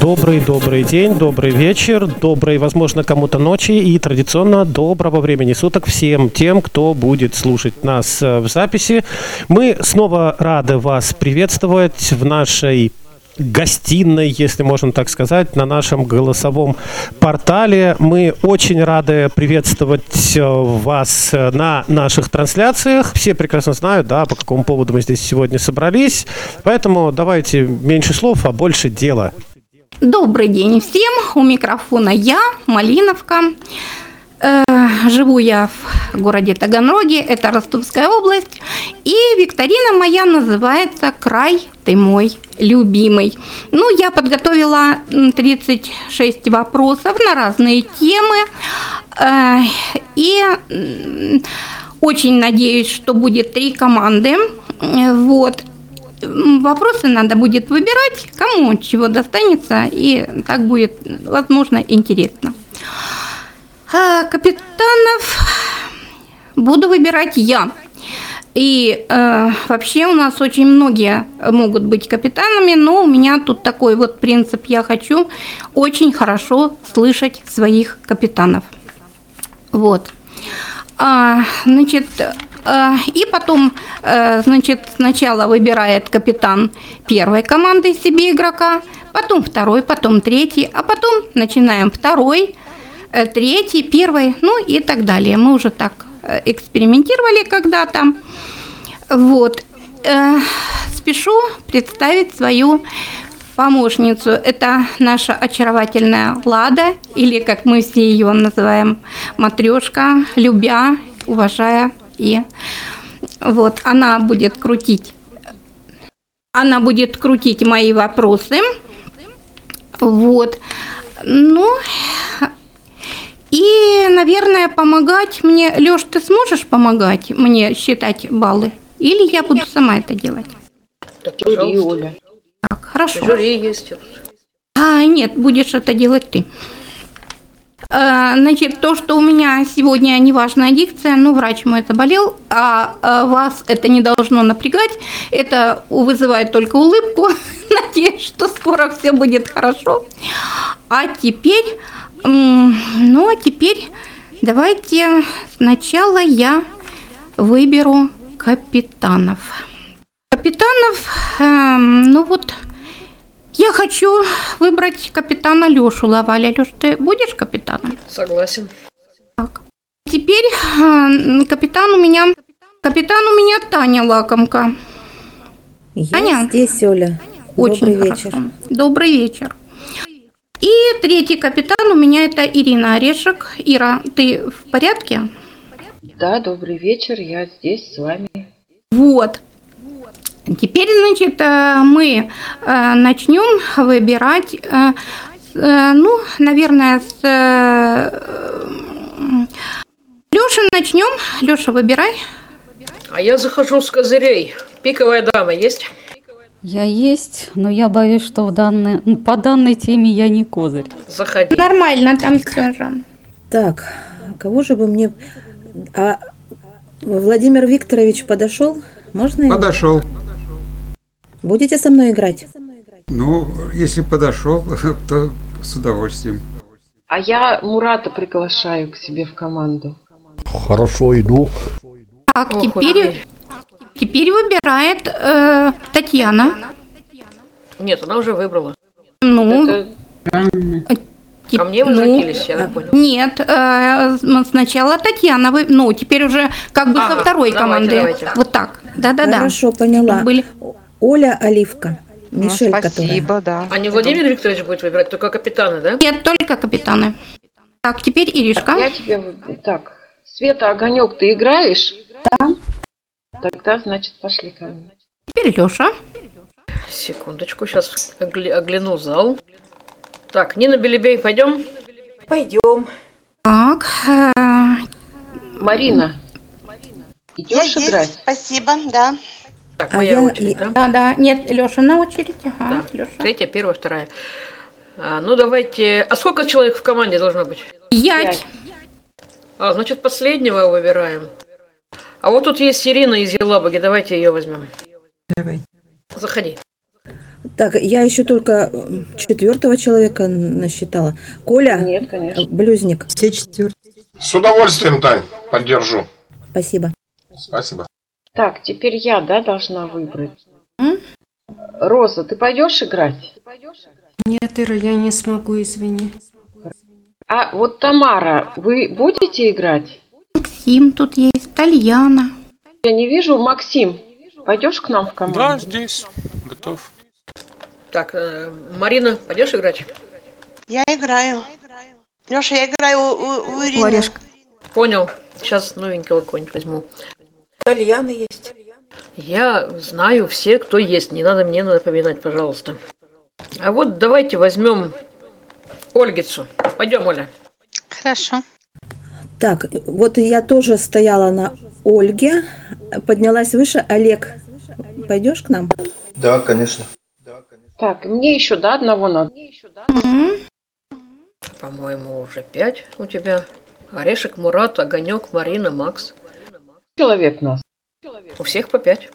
Добрый, добрый день, добрый вечер, доброй, возможно, кому-то ночи и традиционно доброго времени суток всем тем, кто будет слушать нас э, в записи. Мы снова рады вас приветствовать в нашей гостиной, если можно так сказать, на нашем голосовом портале. Мы очень рады приветствовать э, вас э, на наших трансляциях. Все прекрасно знают, да, по какому поводу мы здесь сегодня собрались. Поэтому давайте меньше слов, а больше дела. Добрый день всем. У микрофона я, Малиновка. Э, живу я в городе Таганроге, это Ростовская область. И викторина моя называется «Край ты мой любимый». Ну, я подготовила 36 вопросов на разные темы. Э, и очень надеюсь, что будет три команды. Вот. Вопросы надо будет выбирать, кому чего достанется, и так будет, возможно, интересно. А капитанов буду выбирать я. И э, вообще у нас очень многие могут быть капитанами, но у меня тут такой вот принцип. Я хочу очень хорошо слышать своих капитанов. Вот. А, значит, а, и потом, э, значит, сначала выбирает капитан первой команды себе игрока, потом второй, потом третий, а потом начинаем второй, э, третий, первый, ну и так далее. Мы уже так э, экспериментировали когда-то. Вот. Спешу представить свою помощницу. Это наша очаровательная Лада, или как мы все ее называем, матрешка, любя, уважая и вот она будет крутить, она будет крутить мои вопросы, вот, ну, и, наверное, помогать мне, Лёш, ты сможешь помогать мне считать баллы? Или я буду сама это делать? Так, жюри, Оля. Так, хорошо. Жюри есть. А, нет, будешь это делать ты. Э, значит, то, что у меня сегодня неважная дикция, ну, врач мой это болел, а, а вас это не должно напрягать, это вызывает только улыбку. Надеюсь, что скоро все будет хорошо. А теперь, ну, а теперь давайте сначала я выберу капитанов. Капитанов, эм, ну вот, я хочу выбрать капитана Лешу Лаваля. Леш, ты будешь капитаном? Согласен. Так. Теперь э, капитан у меня... Капитан у меня Таня Лакомка. Я Таня? здесь, Оля. Очень Добрый хорошо. вечер. Добрый вечер. И третий капитан у меня это Ирина Орешек. Ира, ты в порядке? Да, добрый вечер, я здесь с вами. Вот. Теперь, значит, э, мы э, начнем выбирать, э, ну, наверное, с Леши начнем. Леша, выбирай. А я захожу с козырей. Пиковая дама есть? Я есть, но я боюсь, что в данной, ну, по данной теме я не козырь. Заходи. Нормально там все же. Так, кого же бы мне... А Владимир Викторович подошел? Можно его? Подошел. Будете со мной играть? Ну, если подошел, то с удовольствием. А я Мурата приглашаю к себе в команду. Хорошо, иду. Так, теперь. Теперь выбирает э, Татьяна. Нет, она уже выбрала. Ну, Это тип- ко мне вы ну, закились, я так понял. Нет, э, сначала Татьяна, вы, ну, теперь уже как бы со Ага, второй давайте, команды. давайте. Вот так. Да-да-да. Хорошо, поняла. Были. Оля Оливка. Ну, Мишель, которая. спасибо, да. А не Владимир Викторович будет выбирать, только капитаны, да? Нет, только капитаны. Так, теперь Иришка. Я тебе... Так, Света, Огонек, ты играешь? Да. Тогда, значит, пошли ко мне. Теперь Леша. Секундочку, сейчас огляну зал. Так, Нина Белебей, пойдем? Пойдем. Так, э, Марина, идешь Я играть? есть, спасибо, да. Так, А моя я- очередь, да? да-да. Нет, Леша на очередь. Ага, Да. Леша. Третья, первая, вторая. А, ну давайте. А сколько человек в команде должно быть? Пять. А, значит, последнего выбираем. А вот тут есть Ирина из Елабуги. Давайте ее возьмем. Давай. Заходи. Так, я еще только м, четвертого человека насчитала. Коля, Нет, конечно. э, блюзник, Все четвертые. С удовольствием, Тань, поддержу. спасибо. Спасибо. Так, теперь я, да, должна выбрать. М? Роза, ты пойдешь играть? Нет, Ира, я не смогу, извини. А вот Тамара, вы будете играть? Максим тут есть, Тальяна. Я не вижу. Максим, пойдешь к нам в команду? здесь. Готов. Так, э, Марина, пойдешь играть? Я играю. Леша, я играю у, у- у Ирины. Орешка. Понял. Сейчас новенького кого-нибудь возьму. Тальяна есть. Я знаю все, кто есть. Не надо мне напоминать, пожалуйста. А вот давайте возьмем Ольгицу. Пойдем, Оля. Хорошо. Так, вот я тоже стояла на Ольге, поднялась выше. Олег, пойдешь к нам? Да, конечно. Так, мне еще, да, одного надо? По-моему, уже пять у тебя. Орешек, Мурат, Огонек, Марина, Макс. Человек нас. У всех по пять.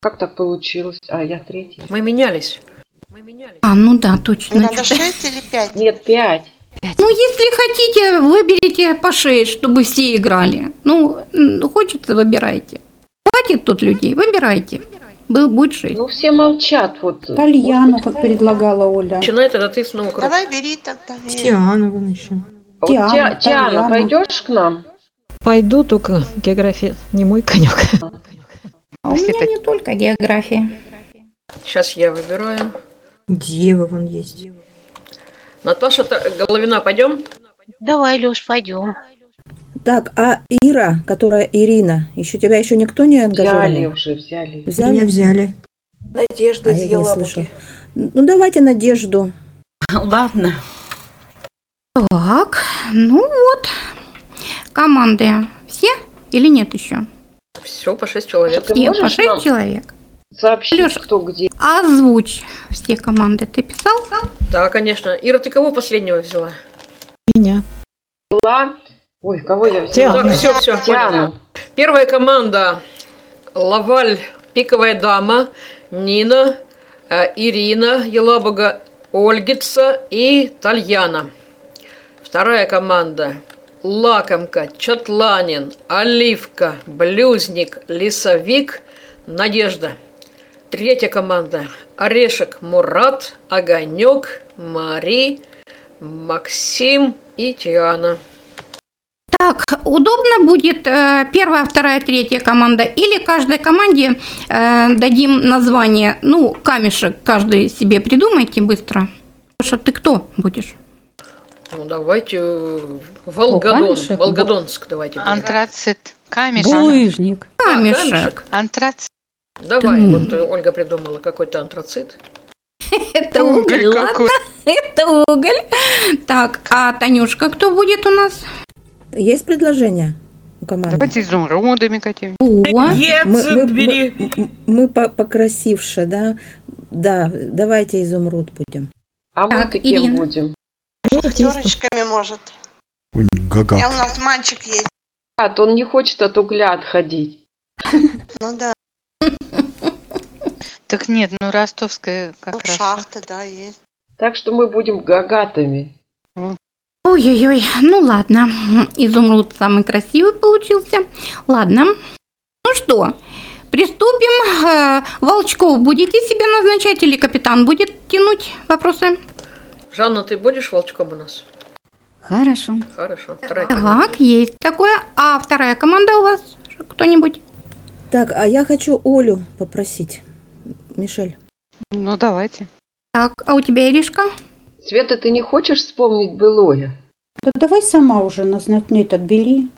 Как так получилось? А, я третий. Мы менялись. Мы менялись. А, ну да, точно. Надо шесть или пять? Нет, Ну, если хотите, выберите по шесть, чтобы все играли. Ну, хочется, выбирайте. Хватит тут людей, выбирайте. Был, будет шесть. Ну, все молчат. Вот. Тальяну, как предлагала Оля. Начинай тогда ты снова. Давай бери тогда. Тиана вон еще. Диана, Тальяна. пойдешь к нам? Пойду, только география не мой конек. А у меня не только география. Сейчас я выбираю. Дева вон есть. Наташа Та- Головина, пойдем? Давай, Леш, пойдем. Так, а Ира, которая Ирина, еще тебя еще никто не Взяли ангажировал? уже, взяли. Меня Взяли? взяли. А я не слышала. Ну, давайте Надежду. Ладно. Так, ну вот. Команды все или нет еще? Все, по шесть человек. Все, по шесть нам человек. Сообщить, Лёша. кто где? Озвучь все команды. Ты писал? Да, конечно. Ира, ты кого последнего взяла? Меня. Была? Ой, кого я взяла? Диана. Так, все, все, Диану. Первая команда Лаваль, Пиковая дама, Нина, э, Ирина, Елабуга, Ольгица и Тальяна. Вторая команда Лакомка, Чатланин, Оливка, Блюзник, Лесовик, Надежда. Третья команда Орешек, Мурат, Огонек, Мари, Максим и Тиана. Так, удобно будет э, первая, вторая, третья команда или каждой команде э, дадим название, ну, камешек каждый себе придумайте быстро. Саша, ты кто будешь? Ну, давайте э, Волгодон, камешек? Волгодонск давайте. Антрацит. Камешек. Булыжник. А, Камешек. Антрацит. Давай, вот э, Ольга придумала какой-то антрацит. Это уголь, ладно? Это уголь. Так, а Танюшка кто будет у нас? Есть предложение у команды? изумрудами какими О, Мы, мы- мы- м- мы по- покрасивше, да? Да, давайте изумруд будем. А мы Так, Ирина. будем? Шестерочками, может. Гага. Я у нас мальчик есть. А, то он не хочет от угля отходить. Ну да. Так нет, ну ростовская как Вот раз. шахта, да, есть. Так что мы будем гагатами. Ой-ой-ой, ну ладно, изумруд самый красивый получился. Ладно, ну что, приступим. Э, Волчков будете себе назначать или капитан будет тянуть вопросы? Жанна, ты будешь волчком у нас? Хорошо. Хорошо. Вторая команда. Так, есть такое. А вторая команда у вас кто-нибудь? Так, а я хочу Олю попросить. Мишель. Ну давайте. Так, а у тебя Иришка? Света, ты не хочешь вспомнить былое? Да давай сама уже назначней отбери.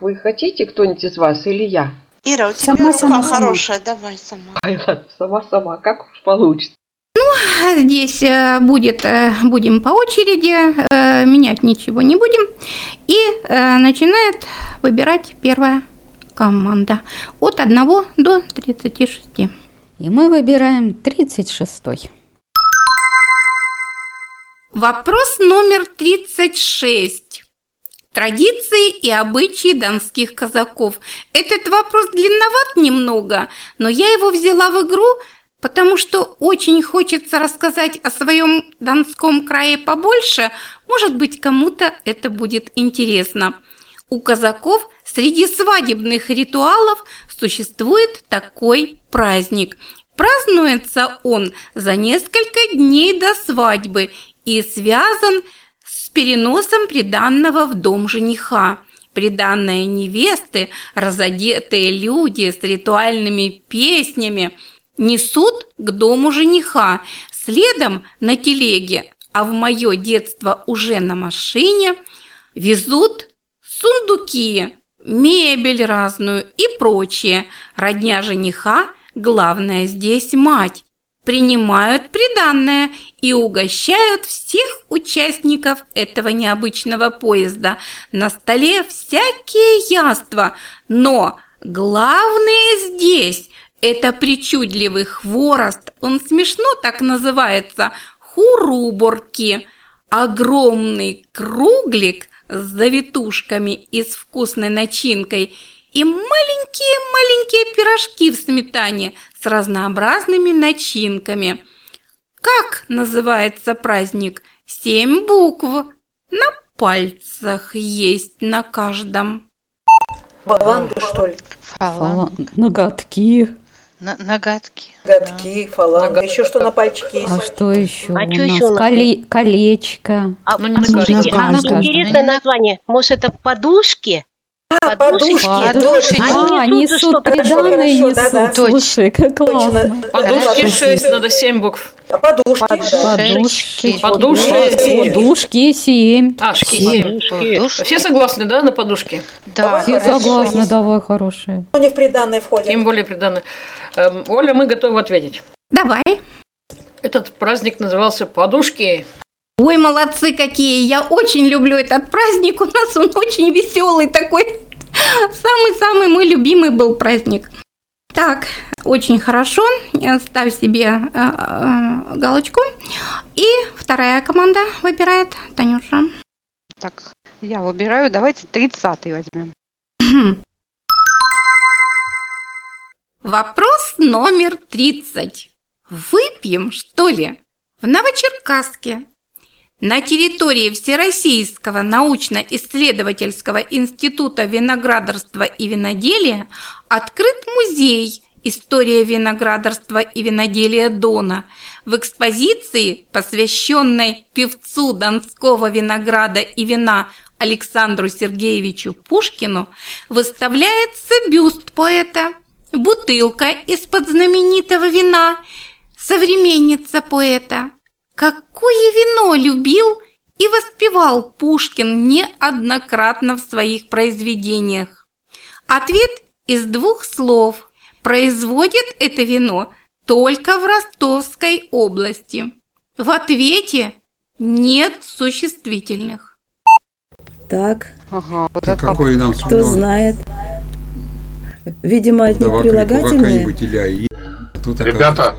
Вы хотите кто-нибудь из вас или я? Ира, у тебя Сама, рука сама, сама. хорошая, давай сама. Ай, ладно, сама-сама, как уж получится. Здесь э, будет, э, будем по очереди, э, менять ничего не будем. И начинает выбирать первая команда от 1 до 36. И мы выбираем 36-й. Вопрос номер 36. Традиции и обычаи донских казаков. Этот вопрос длинноват немного, но я его взяла в игру, потому что очень хочется рассказать о своем Донском крае побольше. Может быть, кому-то это будет интересно. У казаков среди свадебных ритуалов существует такой праздник. Празднуется он за несколько дней до свадьбы и связан с переносом приданного в дом жениха. Приданные невесты, разодетые люди с ритуальными песнями несут к дому жениха, следом на телеге, а в мое детство уже на машине, везут сундуки, мебель разную и прочее. Родня жениха, главное здесь мать, принимают приданное и угощают всех участников этого необычного поезда. На столе всякие яства, но главное здесь – это причудливый хворост, он смешно так называется, хуруборки. Огромный круглик с завитушками и с вкусной начинкой и маленькие-маленькие пирожки в сметане с разнообразными начинками. Как называется праздник? Семь букв. На пальцах есть на каждом. Фаланга, что ли? Фаланг. Фала- Ноготки. На- Ноготки. Гадки, фаланга. Еще что на пальчике есть? А что еще А у нас Коле- колечко. А, Ну, не а на каждом. скажите, а На вот каждом. интересное название. Может, это подушки? А, подушки, Подушки. точно. А, несут несут что-то приданное, хорошо, да-да. несут. Слушай, как классно. Точно. Подушки Да, 6, надо 7 букв. А подушки, да. Подушки. Подушки. Подушки семь. А, семь. Подушки. Все согласны, да, на подушки? Да. Все согласны, давай, хорошие. У них приданное входит. Тем более приданное. Эм, Оля, мы готовы ответить. Давай. Этот праздник назывался «Подушки». Ой, молодцы какие! Я очень люблю этот праздник. У нас он очень веселый такой. Самый-самый мой любимый был праздник. Так, очень хорошо. Ставь себе э, э, галочку. И вторая команда выбирает Танюша. Так, я выбираю. Давайте 30 возьмем. Вопрос номер 30. Выпьем, что ли? В Новочеркасске на территории Всероссийского научно-исследовательского института виноградарства и виноделия открыт музей «История виноградарства и виноделия Дона». В экспозиции, посвященной певцу донского винограда и вина Александру Сергеевичу Пушкину, выставляется бюст поэта, бутылка из-под знаменитого вина, современница поэта. Какое вино любил и воспевал Пушкин неоднократно в своих произведениях? Ответ из двух слов. Производит это вино только в Ростовской области. В ответе нет существительных. Так, Ага, вот это какой нам кто знает? Видимо, одни Давай прилагательные. Ребята,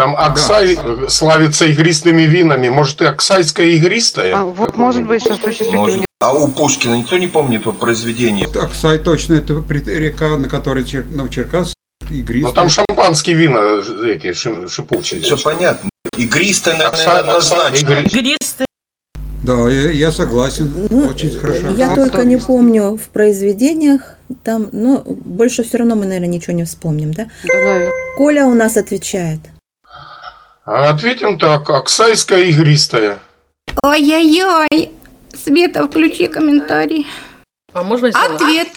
там Аксай э, славится игристыми винами. Может, и Аксайская игристая? А, вот может быть, что существительное. А у Пушкина никто не помнит его произведение? Так, Сай точно, это река, на которой Чер... Новочеркасск, игристая. Ну, там шампанские вина э, эти ши- шипучие. Все понятно. Игристая, Аксай- наверное, однозначно. игри- Да, я, я согласен. Очень хорошо. Ну, Я только не помню в произведениях, там, но больше все равно мы, наверное, ничего не вспомним, да? Да, наверное. Коля у нас отвечает. А Ответим так, Аксайская игристая. Ой-ой-ой. Света, включи комментарий. А можно я? Ответ.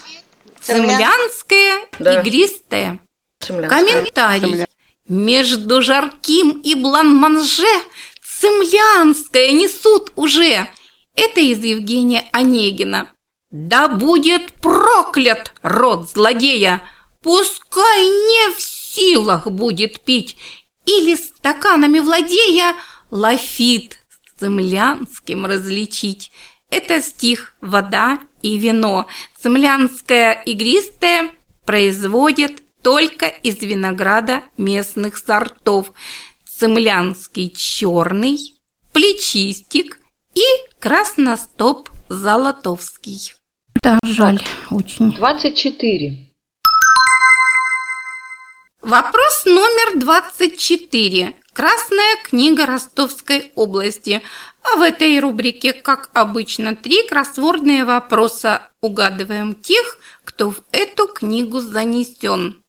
Цемлянское Да. игристое. Цемлянская. Комментарий. Между жарким и бланманже цемлянское несут уже. Это из Евгения Онегина. Да будет проклят род злодея, пускай не в силах будет пить, или стаканами владея лафит с цемлянским различить. Это стих «Вода и вино». Цемлянское игристое производят только из винограда местных сортов. Цемлянский черный, Плечистик и Красностоп Золотовский. Да, жаль, очень. 24. Вопрос номер 24. Красная книга Ростовской области. А в этой рубрике, как обычно, три кроссвордные вопроса. Угадываем тех, кто в эту книгу занесен.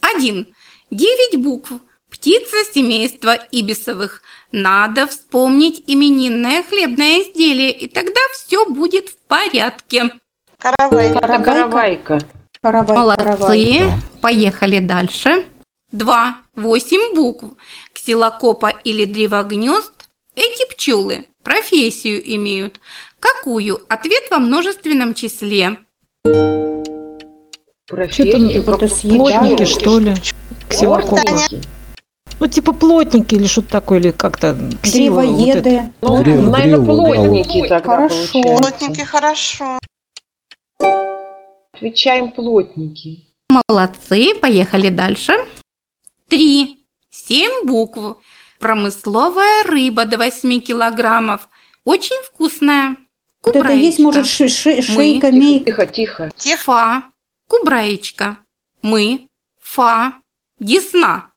1. Девять букв. Птица семейства ибисовых. Надо вспомнить именинное хлебное изделие, и тогда все будет в порядке. Каравай. Это каравайка. Молодцы. Поехали дальше. 2. 8 букв. Ксилокопа или древогнезд. Эти пчелы профессию имеют. Какую? Ответ во множественном числе. Профессию, Что-то плотники, что ли? Плотники. Ну, типа плотники или что-то такое, или как-то ксило, вот. Древоеды. Ну, Древ- наверное, древо, да. плотники тогда Хорошо. получается. Плотники хорошо. Отвечаем плотники. Молодцы. Поехали дальше. 3. 7 букв. Промысловая рыба до 8 килограммов. Очень вкусная. Вот это есть, Кубраечка. может, ши- ши- Мы. шейка, мейка. Тихо, тихо. Фа. Кубраечка. Мы. Фа. Десна.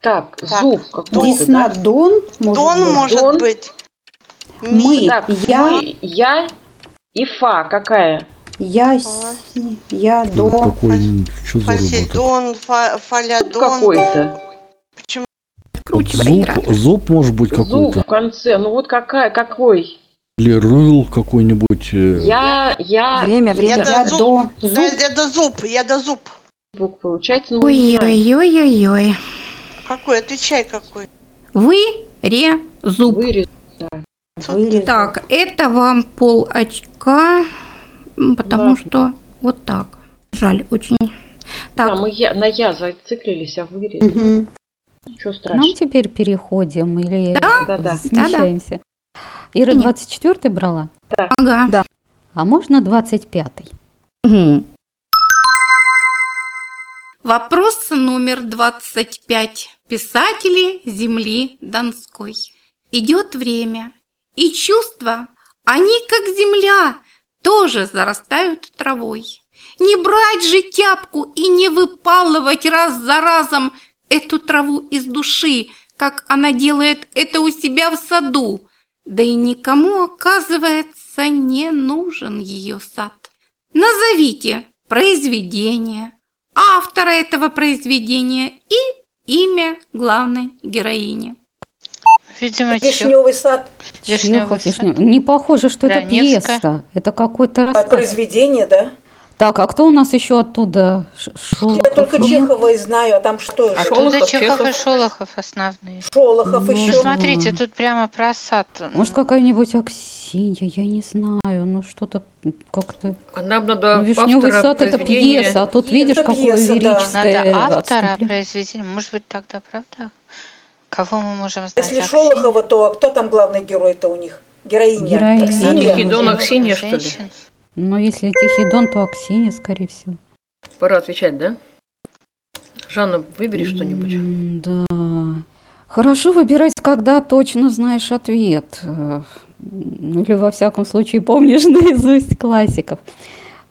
Так, Так, зуб какой-то, Десна, да? Дон, может Дон быть. может Дон. быть. Мы, Так, я, мы, я и фа какая? Я, с- я, Ну, до. какой, что за Посейдон, фа- Зуб фалядон. какой-то. Почему? Круче Зуб, зуб может быть Зуб какой-то. в конце. Ну вот какая, какой? Или рыл какой-нибудь. э, Я, я, Время, Я время. Я до зуб. Зуб. Да, я до зуб, я до зуб. звук получается. Ну. Ой-ой-ой-ой-ой. Какой? Отвечай какой. Вы. Ре. Зуб. Вырез. Вырез. Так, это вам пол очка, потому Ладно. что вот так. Жаль, очень. Да, Так, мы я, на я зациклились, а вырез. Мгм. Ничего К страшного. нам теперь переходим или Да-да. смещаемся? Ира Нет. 24 брала? ага. А можно 25 Мгм. Вопрос номер 25. Писатели земли Донской. Идет время, и чувства, они как земля, тоже зарастают травой. Не брать же тяпку и не выпалывать раз за разом эту траву из души, как она делает это у себя в саду. Да и никому, оказывается, не нужен ее сад. Назовите произведение, автора этого произведения и имя главной героини. Видимо, Вишневый сад. Чехов, Вишнев. Не похоже, что это Раневская. пьеса. Это какой-то А рассказ. произведение, да? Так, а кто у нас еще оттуда? Шолохов? Я только Чехова и знаю, а там что? А? Оттуда Шолохов, Чехов и. Шолохов основные. Шолохов Ну, еще. Ну, смотрите, тут прямо про сад. Может, какая-нибудь Аксинья, я не знаю, ну что-то как-то... А нам надо Ну, Вишневый сад это пьеса, а тут Это видишь, какое пьеса, да. лирическое Надо автора произведения. Может быть, тогда правда? Кого мы можем знать? Если? Шолохова, то кто там главный герой-то у них? Героиня. Героиня. Аксинья? Тихий Дон, Аксинья, что ли? Но если Тихий Дон, то Аксинья, скорее всего. Пора отвечать, да? Жанна, выбери что-нибудь. Да. Хорошо выбирать, когда точно знаешь ответ. Ну, Или, во всяком случае, помнишь наизусть классиков.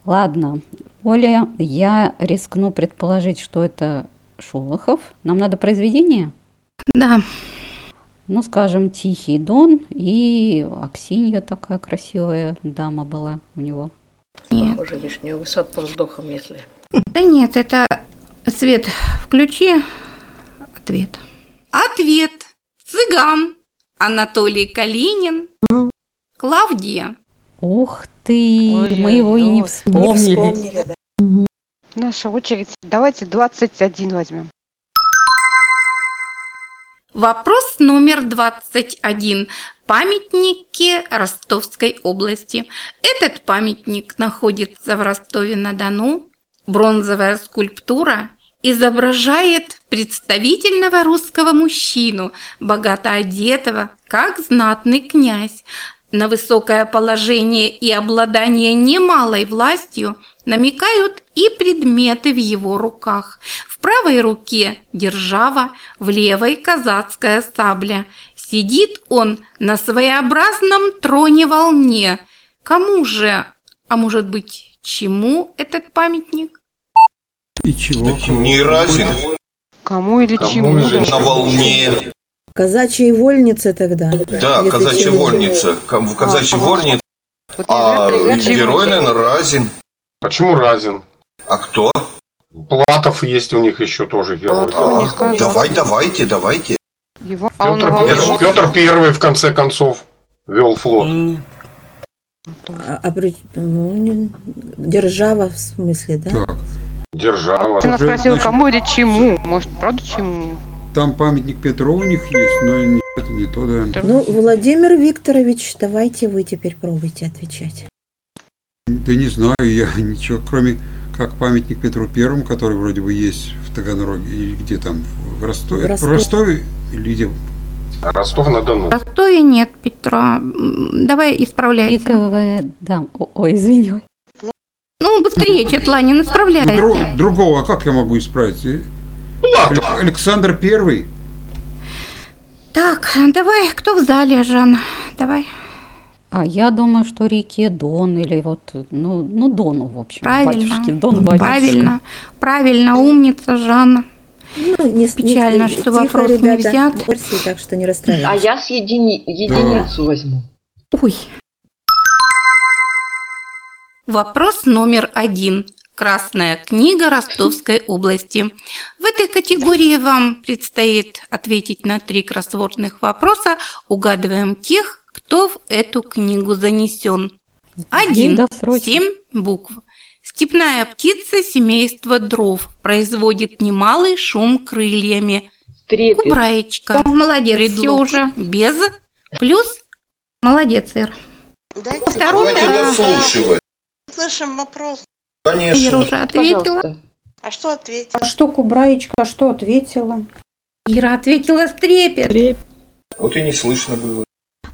Ладно. Оля, я рискну предположить, что это Шолохов. Нам надо произведение? Да, Ну, скажем, Тихий Дон и Аксинья такая красивая дама была у него. нет. Похоже, вишневый сад по вздохам, если. Да нет, это Свет, включи ответ. Ответ. Цыган. Анатолий Калинин. Клавдия. Ух ты, мы его и не Ой-ой-ой. Не вспомнили. вспомнили, да. Наша очередь. Давайте 21 возьмем. Вопрос номер 21. Памятники Ростовской области. Этот памятник находится в Ростове-на-Дону. Бронзовая скульптура изображает представительного русского мужчину, богато одетого, как знатный князь. На высокое положение и обладание немалой властью намекают и предметы в его руках. В правой руке держава, в левой казацкая сабля. Сидит он на своеобразном троне-волне. Кому же, а может быть, чему этот памятник? И чего? Не разин. Кому или Кому чему? на волне. Казачьи вольницы тогда. Да, если казачья вольница. В казачьей вольнице. А герой, наверное, разин. Почему разин? А кто? Платов есть у них еще тоже герой. А, Давай, давайте, давайте. Его, а он Петр. Петр, Петр Первый, в конце концов, вел флот. А, а при- ну, держава в смысле, да? Так, Держава. Ты нас спросил, кому или чему? Может, правда чему? Там памятник Петру у них есть, но не, это не то, да. Ну, Владимир Викторович, давайте вы теперь пробуйте отвечать. Да не знаю, я ничего, кроме как памятник Петру Первому, который вроде бы есть в Таганроге, или где там, в Ростове. В Ростове. Или где? Ростов-на-Дону. В Ростове нет, Петра. Давай исправляйся. Пиковая дам. О- Ой, извини. Ну, быстрее, Четланин, исправляйся. дру- другого, а как я могу исправить? Алек- Александр Первый. Так, давай, кто в зале, Жан? Давай. А я думаю, что реке Дон или вот, ну, ну Дону, в общем. Правильно. Батюшки, Дон, батюшка. Правильно, правильно, умница, Жанна. Ну, не, с- не- Печально, что тихо, вопрос не ребята, взят. версии, так что не А расстраивайтесь. я с едини- единицу возьму. Ой. Вопрос номер один. Красная книга Ростовской области. В этой категории вам предстоит ответить на три кроссвордных вопроса. Угадываем тех, кто в эту книгу занесен. Один. Досрочно. Семь букв. Степная птица семейства дров производит немалый шум крыльями. Трепет. Кубраечка. Молодец, все уже. Без. Плюс. Молодец, Ир. Дайте Второй. Давайте дослушивать. слышим вопрос. Ира Конечно. уже ответила. Пожалуйста. А что ответить? А что Кубраечка, что ответила? Ира ответила с трепет. Вот и не слышно было.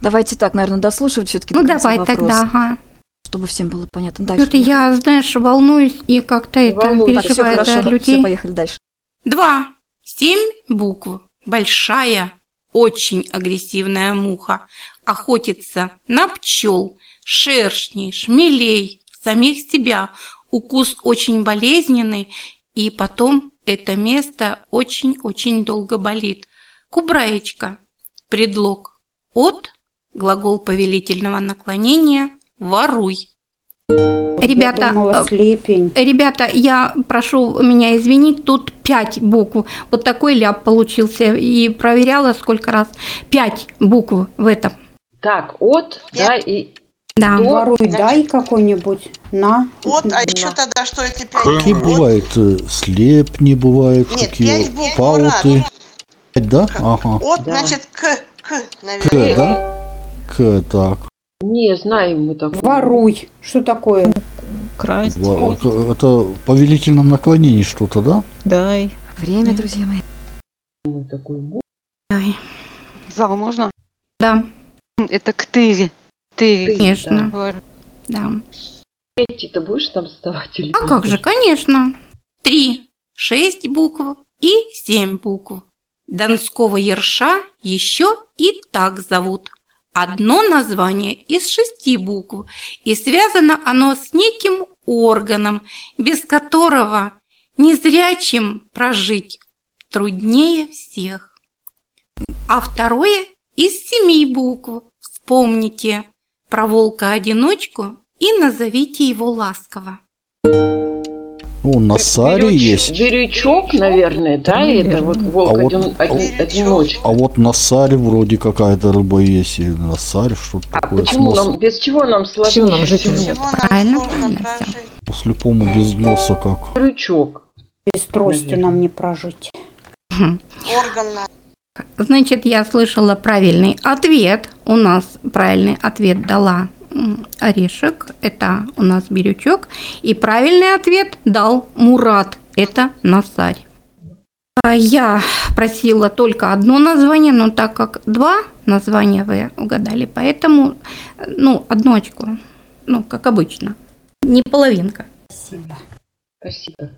Давайте так, наверное, дослушивать все-таки. Ну давай тогда, ага. Чтобы всем было понятно. Дальше. Что-то я, знаешь, волнуюсь и как-то это все переживаю хорошо. за Все, людей. поехали дальше. Два. Семь букв. Большая, очень агрессивная муха. Охотится на пчел, шершней, шмелей, самих себя. Укус очень болезненный, и потом это место очень-очень долго болит. Кубраечка. Предлог. От. Глагол повелительного наклонения. Воруй. Ребята, Я думала, э. Ребята, я прошу меня извинить, тут пять букв. Вот такой ляп получился. И проверяла сколько раз. Пять букв в этом. Так, от, да, и Да. До, Воруй, значит, дай какой-нибудь. На. Вот, а еще тогда что эти пять Какие букв? бывают? э, Слепни бывают, Нет, какие пять букв, пауты. Пять, да? Ага. От, Да. значит, к, к, К, наверное. да? К, так. не знаем мы такого. Воруй. Что такое? Красть. Во- Это, это в повелительном наклонении что-то, да? Дай. Время, друзья мои. Давай. Зал можно? Да, Это ктыри. Ктыри. конечно. Да. Ты будешь там вставать или А как же, конечно. Три, шесть букв и семь букв. Донского ерша еще и так зовут. Одно название из шести букв, и связано оно с неким органом, без которого незрячим прожить труднее всех. А второе из семи букв. Вспомните про волка-одиночку и назовите его ласково. Ну, на саре есть. Бирючок, наверное, да, это вот волк А вот- один, а один- одиночка. А вот на саре вроде какая-то рыба есть. И на саре что-то А такое. Почему носом. нам, без чего нам сложнее? нам жить? Чего нам Правильно, сложно правильно прожить? Слепому без носа как. Крючок. Без трости Наверное. нам не прожить. Орган на. Значит, я слышала правильный ответ. У нас правильный ответ дала Орешек, это у нас Бирючок. И правильный ответ дал Мурат, это Насарь. А Я просила только одно название, но так как два названия вы угадали, поэтому, ну, одно очко, ну, как обычно, не половинка. Спасибо. Спасибо.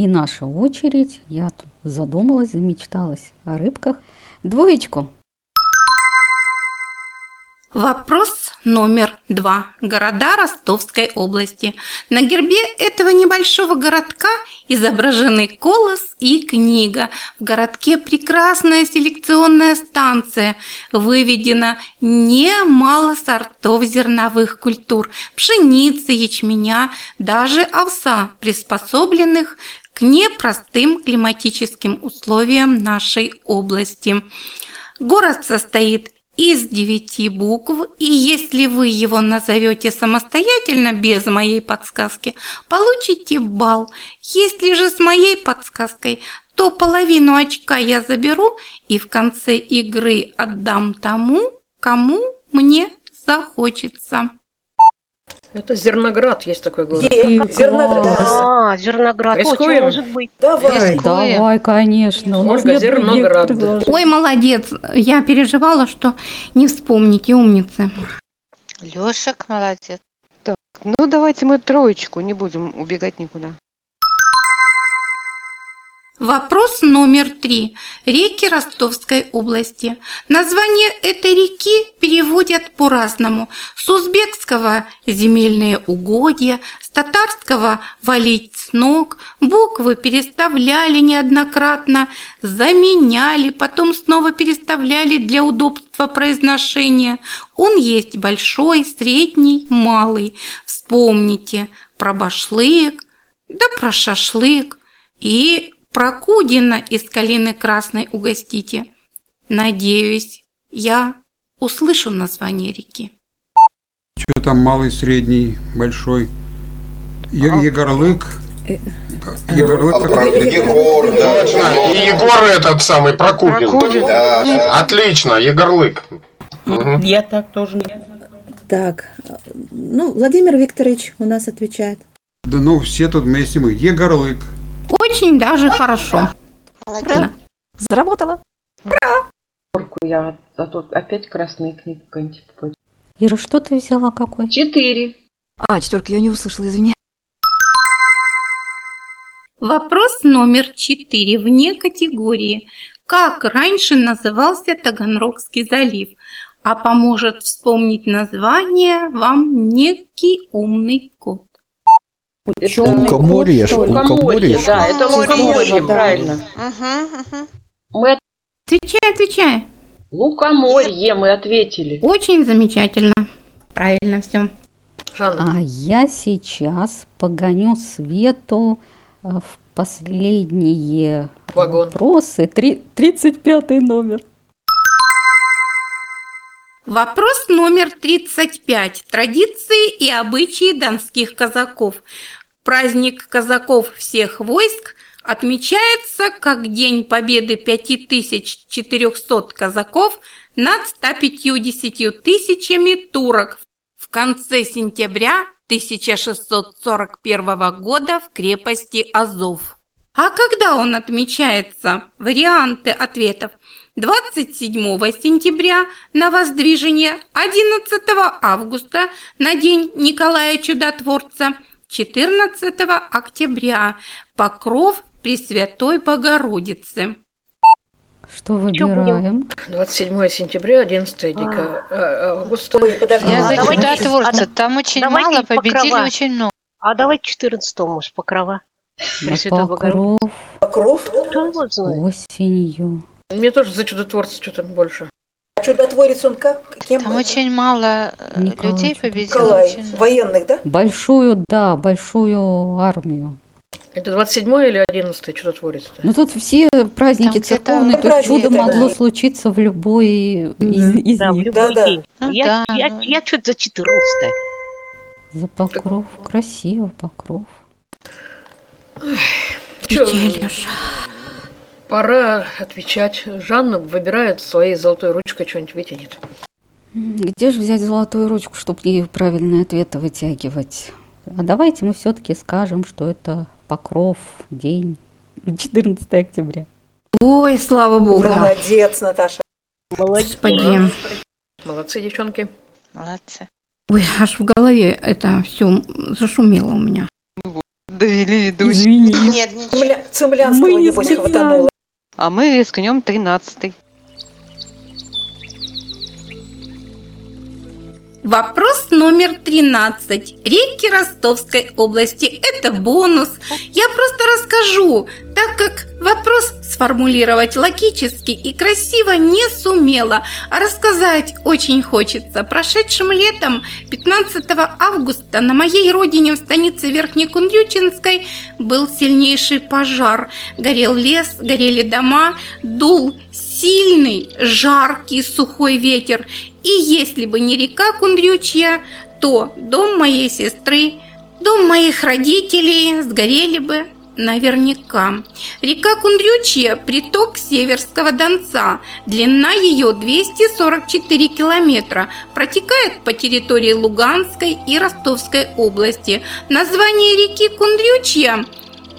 И наша очередь. Я тут задумалась, замечталась о рыбках. Двоечку. Вопрос номер два. Города Ростовской области. На гербе этого небольшого городка изображены колос и книга. В городке прекрасная селекционная станция. Выведено немало сортов зерновых культур. Пшеницы, ячменя, даже овса, приспособленных к непростым климатическим условиям нашей области. Город состоит из девяти букв, и если вы его назовете самостоятельно, без моей подсказки, получите балл. Если же с моей подсказкой, то половину очка я заберу и в конце игры отдам тому, кому мне захочется. Это Зерноград, есть такой город. А, Зерноград. Очень Рискуем? может быть. Давай, конечно. У нас Ольга Зерноград. Ой, молодец, я переживала, что не вспомните, умницы. Лешек молодец. Так, ну давайте мы троечку, не будем убегать никуда. Вопрос номер три. Реки Ростовской области. Название этой реки переводят по-разному. С узбекского «земельные угодья», с татарского «валить с ног». Буквы переставляли неоднократно, заменяли, потом снова переставляли для удобства произношения. Он есть большой, средний, малый. Вспомните про башлык, да про шашлык и про Кудина из калины красной угостите. Надеюсь, я услышу название реки. Что там малый, средний, большой? Е- Егорлык. Егорлык. Егор, да. Точно. И Егор этот самый, Прокудин. Да. Отлично, Егорлык. Я так тоже. Так, ну, Владимир Викторович у нас отвечает. Да ну все тут вместе мы. Егорлык. Очень даже хорошо. Молодец. Заработала. Я, а тут опять красная книга какая-нибудь. попадет. Ира, что ты взяла какой? Четыре. А, четверка, я не услышала, извини. Вопрос номер четыре вне категории. Как раньше назывался Таганрогский залив? А поможет вспомнить название вам некий умный кот. Лукоморье, лукоморье. Да, это лукоморье, правильно. Мы от- Отвечай, отвечай. лукоморье мы ответили. Очень замечательно. Правильно все. А я сейчас погоню Свету э, в последние Вагон. вопросы. Три- 35 номер. Вопрос номер 35. Традиции и обычаи донских казаков. Праздник казаков всех войск отмечается как День Победы 5400 казаков над 150 тысячами турок в конце сентября 1641 года в крепости Азов. А когда он отмечается? Варианты ответов. 27 сентября на воздвижение, 11 августа на День Николая Чудотворца, 14 октября покров Пресвятой Богородицы. Что выбираем? 27 сентября, 11 дека- э, августа. Я за давайте- чудотворца. а Там очень давайте мало, победили Покрова. очень много. А давай 14 может, покрова. Пресвятой покров Покров? Осенью. Мне тоже за чудотворца что-то больше. А чудотворец он как? Кем Там был? очень мало э, Николай людей победило. Николай. очень. Военных, да? Большую, да, большую армию. Это 27 или 11 чудотворец? Ну тут все праздники Там церковные, то есть чудо да. могло случиться в любой из, из Да, них. Да-да. день. Ну я, да, я, ну. я что-то за 14 За покров. Красиво, покров. Чё, Отвечай, Лёша. Пора отвечать. Жанна выбирает своей золотой ручкой что-нибудь вытянет. Где же взять золотую ручку, чтобы ей правильные ответы вытягивать? А давайте мы все-таки скажем, что это покров, день 14 октября. Ой, слава Богу. Молодец, Наташа. Господи. Молодцы, девчонки. Молодцы. Ой, аж в голове это все зашумело у меня. Довели ведущий. Извини. Нет, ничего. Цемля- Цемлянского, Мы не небось, хватануло. А мы рискнем 13 Вопрос номер 13. Реки Ростовской области – это бонус. Я просто расскажу, так как вопрос сформулировать логически и красиво не сумела, а рассказать очень хочется. Прошедшим летом, 15 августа, на моей родине в станице Верхнекундрючинской был сильнейший пожар. Горел лес, горели дома, дул сильный, жаркий, сухой ветер. И если бы не река Кундрючья, то дом моей сестры, дом моих родителей сгорели бы наверняка. Река Кундрючья – приток Северского Донца. Длина ее 244 километра. Протекает по территории Луганской и Ростовской области. Название реки Кундрючья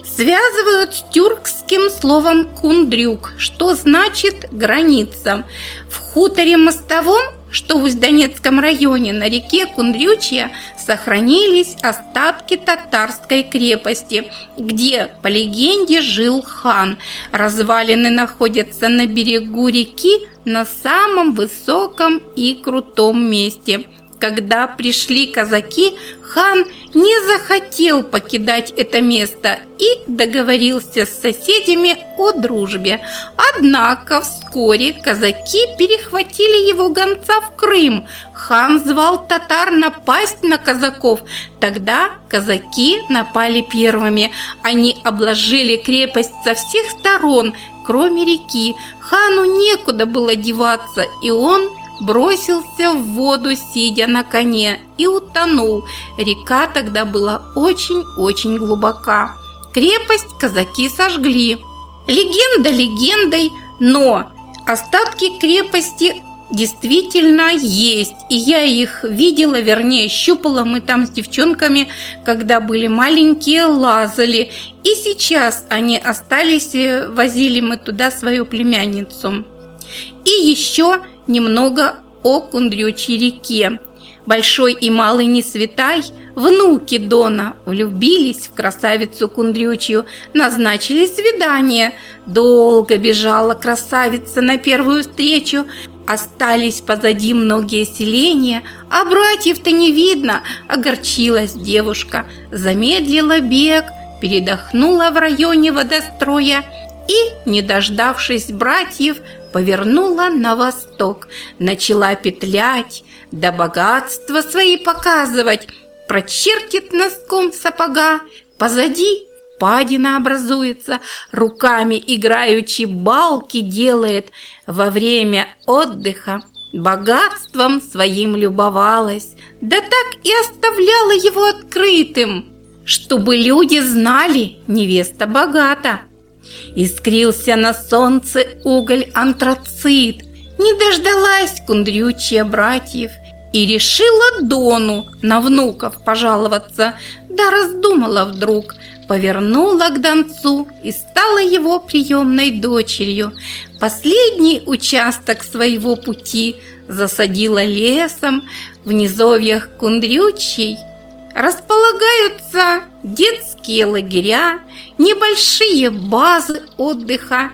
связывают с тюркским словом «кундрюк», что значит «граница». В хуторе Мостовом, что в Усть-Донецком районе на реке Кундрючья, сохранились остатки татарской крепости, где, по легенде, жил хан. Развалины находятся на берегу реки на самом высоком и крутом месте – когда пришли казаки, хан не захотел покидать это место и договорился с соседями о дружбе. Однако вскоре казаки перехватили его гонца в Крым. Хан звал татар напасть на казаков. Тогда казаки напали первыми. Они обложили крепость со всех сторон, кроме реки. Хану некуда было деваться, и он бросился в воду, сидя на коне, и утонул. Река тогда была очень-очень глубока. Крепость казаки сожгли. Легенда легендой, но остатки крепости действительно есть. И я их видела, вернее, щупала мы там с девчонками, когда были маленькие, лазали. И сейчас они остались, и возили мы туда свою племянницу. И еще немного о Кундрючей реке. Большой и малый Несветай, внуки Дона, влюбились в красавицу Кундрючью, назначили свидание. Долго бежала красавица на первую встречу, остались позади многие селения, а братьев-то не видно, огорчилась девушка, замедлила бег, передохнула в районе водостроя и, не дождавшись братьев, повернула на восток, начала петлять, да богатства свои показывать, прочертит носком сапога, позади падина образуется, руками играючи балки делает, во время отдыха богатством своим любовалась, да так и оставляла его открытым, чтобы люди знали, невеста богата. Искрился на солнце уголь антрацит, Не дождалась кундрючья братьев И решила Дону на внуков пожаловаться, Да раздумала вдруг, повернула к Донцу И стала его приемной дочерью. Последний участок своего пути Засадила лесом в низовьях кундрючей – располагаются детские лагеря, небольшие базы отдыха.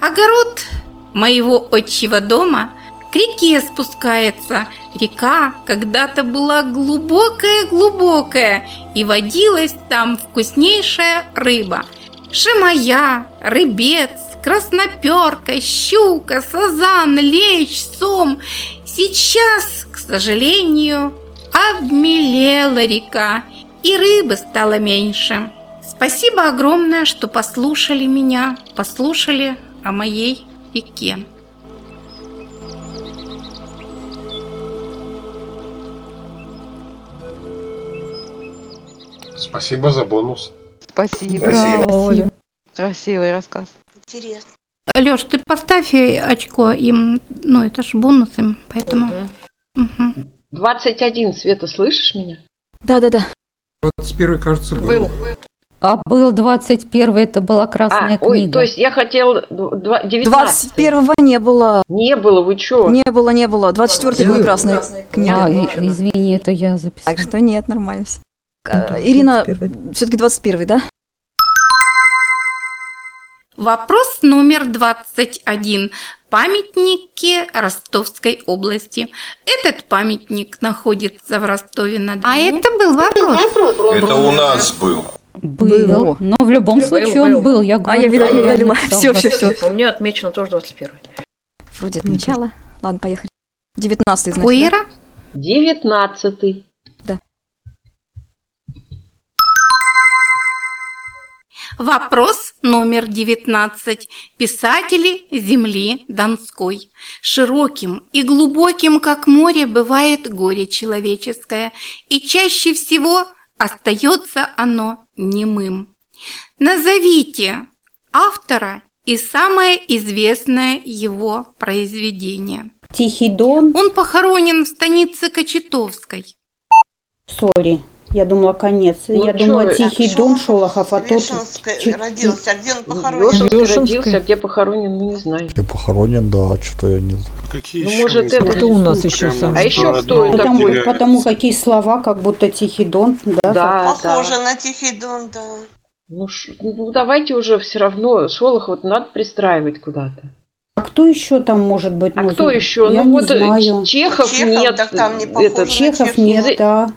Огород моего отчего дома к реке спускается. Река когда-то была глубокая-глубокая, и водилась там вкуснейшая рыба. Шимая, рыбец, красноперка, щука, сазан, лещ, сом. Сейчас, к сожалению, обмелела река, и рыбы стало меньше. Спасибо огромное, что послушали меня, послушали о моей реке. Спасибо за бонус. Спасибо. Спасибо. Оля. Красивый рассказ. Интересно. Лёш, ты поставь очко им, ну это ж бонус им, поэтому... Мгм. 21, Света, слышишь меня? Да-да-да. 21 кажется, был. Был. А был 21 это была красная А, ой, книга. то есть я хотел два- 19. 21-го не было. Не было, вы чё? Не было, не было. 24-й был красная книга. А, и- извини, это я записала. Так что нет, нормально всё. А, Ирина, все-таки 21-й, да? Вопрос номер 21. Памятники Ростовской области. Этот памятник находится в Ростове-на-Дону. А это был вопрос. Это у нас был. Был. Но в любом Был, случае он был. был. Я А, я говорю, видала, я видала. написала Всё, всё, вопрос. всё. У меня отмечено тоже 21 Вроде отмечала. Ладно, поехали. 19 значит. Куира? Девятнадцатый. Вопрос номер 19. Писатели земли Донской. Широким и глубоким, как море, бывает горе человеческое, и чаще всего остается оно немым. Назовите автора и самое известное его произведение. Тихий Дон. Он похоронен в станице Кочетовской. Сори. Я думала, конец. Ну, я чё думала, вы? Тихий Дон Шолохов, а тот... Вешенской чуть- родился, а где он похоронен? Ёшинский. родился, а где похоронен, мы не знаем. Ты похоронен, да, что-то я не знаю. Какие Ну, еще может, это? Это у нас еще сам. А еще кто это Потому, такой? потому какие слова, как будто Тихий Дон, да? Да, Похоже да. на Тихий Дон, да. Ну, ш- ну, давайте уже все равно Шолохова надо пристраивать куда-то. А кто еще там может быть? А нужен? кто еще? Я ну не вот э, знаю. Чехов, Чехов, нет. так там не похоже этот, на Чехов Чехова. нет, да.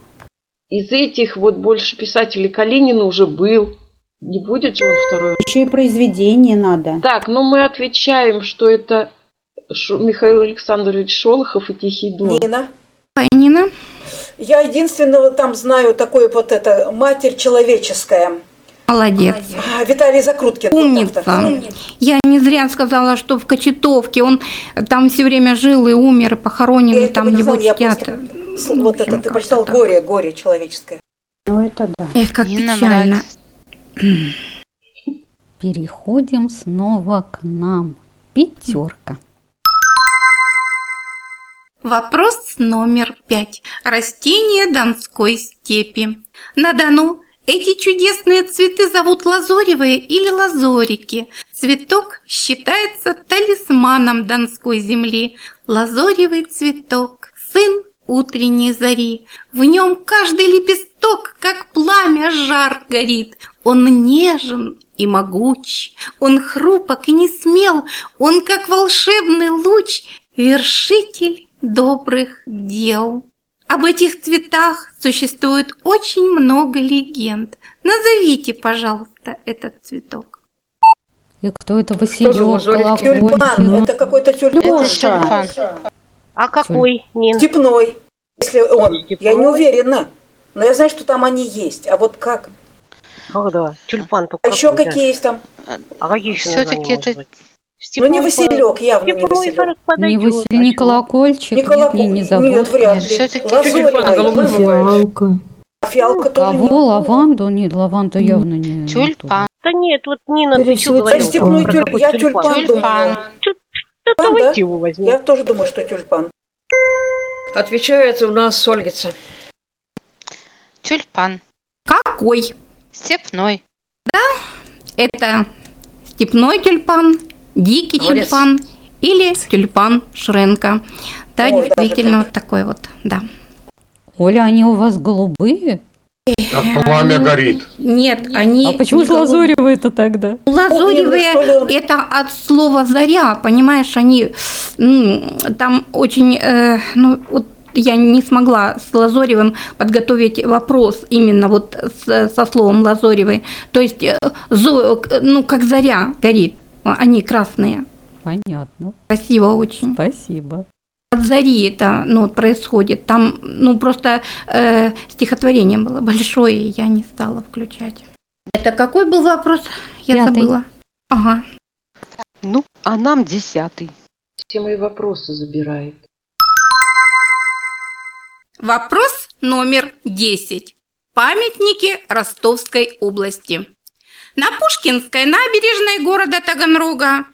Из этих вот больше писателей Калинин уже был. Не будет же он второй. Еще и произведение надо. Так, ну мы отвечаем, что это Ш- Михаил Александрович Шолохов и Тихий Дон. Нина. Нина? Я единственного там знаю такое вот это «Матерь человеческая». Молодец. А, Виталий Закруткин. Умница. Я не зря сказала, что в Кочетовке он там все время жил и умер, и похоронен, и там его чтят. просто- С- Вот это, ты прочитал так. «Горе», «Горе человеческое». Ну это да. Эх, как Мне печально. нравится. Переходим снова к нам. Пятерка. Вопрос номер пять. Растения Донской степи. На Дону эти чудесные цветы зовут лазоревые или лазорики. Цветок считается талисманом Донской земли. Лазоревый цветок, сын утренней зари. В нем каждый лепесток, как пламя, жар горит. Он нежен и могуч, он хрупок и не смел, он, как волшебный луч, вершитель добрых дел. Об этих цветах существует очень много легенд. Назовите, пожалуйста, этот цветок. И кто это Василек? Тюльпан. Это какой-то тюльпан. Леша. А какой, Нин? Степной. Если он. Я не Степной? уверена. Но я знаю, что там они есть. А вот как? Ах да, тюльпан только А еще какой, да. какие есть там? А какие еще названия это быть? Ну, не Степной Василек, явно не Степной Василек. Не. Василий, не колокольчик, Не нет, не, не Нет, забыл. вряд Нет, ли. Тюльпан голубой Лазоревый. бывает. Фиалка. А Кого? нет. Лаванду? Нет, лаванда явно не. Тюльпан. Да нет, вот Нина, ты что говорила? степной я тюльпан. Что-то Тюльпан, да? давайте его возьмем. Я тоже думаю, что тюльпан. Отвечает у нас Ольгица. Тюльпан. Какой? Степной. Это степной тюльпан, дикий Молодец. тюльпан или тюльпан Шренка. Да, О, действительно, вот такой вот, да. Оля, они у вас голубые? Как пламя горит. Нет, они... А почему голубые. лазоревые-то тогда? Лазоревые ли? это от слова заря, понимаешь, они там очень, э, ну вот я не смогла с Лазоревым подготовить вопрос именно вот с- со словом Лазоревый. То есть, э, зо- ну как заря горит, они красные, Понятно. красиво очень. Спасибо. От зари это ну, происходит. Там ну просто э, стихотворение было большое, и я не стала включать. Это какой был вопрос? Я Пятый. забыла. Ага. Ну, а нам десятый. Все мои вопросы забирает. Вопрос номер 10. Памятники Ростовской области. На Пушкинской набережной города Таганрога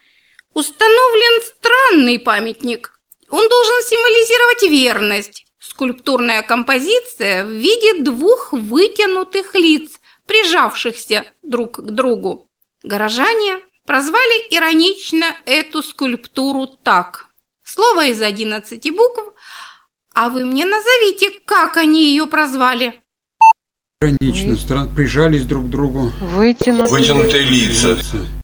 установлен странный памятник. Он должен символизировать верность. Скульптурная композиция в виде двух вытянутых лиц, прижавшихся друг к другу. Горожане прозвали иронично эту скульптуру так. Слово из 11 букв а вы мне назовите, как они ее прозвали. Иронично, стран прижались друг к другу. Вытянутый. Вытянутые лица. 11 букв.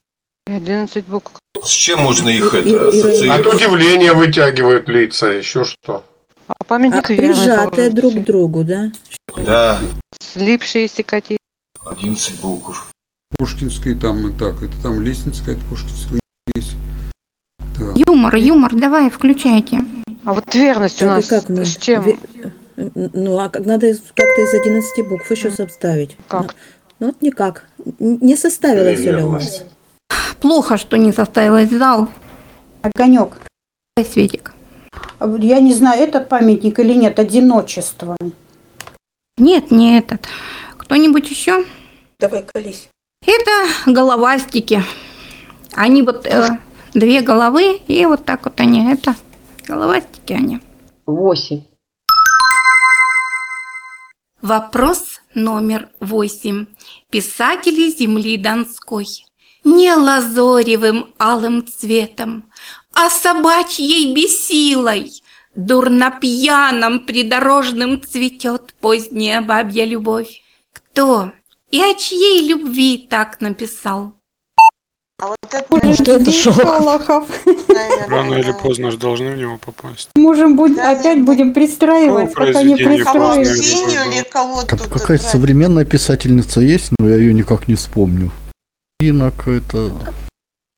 С чем можно их И- это и- От ассоциировать? удивления вытягивают лица, еще что. А А, памятник верный прижатые друг к другу, да? Да, Слипшиеся котейки. 11 букв. Пушкинский там и так, это там лестница какая-то Пушкинская есть. Да. Юмор, юмор, давай, включайте. А вот верность у нас как мы? с чем? Ве- Ну, а как надо как-то из 11 букв еще составить. Как? Ну, вот никак. Не составилось Оля у нас. Плохо, что не составилась зал. Огонек. Светик. Я не знаю, этот памятник или нет, одиночество. Нет, не этот. Кто-нибудь еще? Давай, колись. Это головастики. Они вот э, две головы, и вот так вот они. Это головастики они. Восемь. Вопрос номер восемь. Писатели земли Донской. Не лазоревым алым цветом, а собачьей бесилой. Дурно пьяным придорожным цветет поздняя бабья любовь. Кто и о чьей любви так написал? А вот это, Может, это Шолохов. Рано или поздно же должны в него попасть. Можем будь- опять будем пристраивать, Какое пока не Как- тут? какая-то современная писательница есть, но я ее никак не вспомню. Инок это...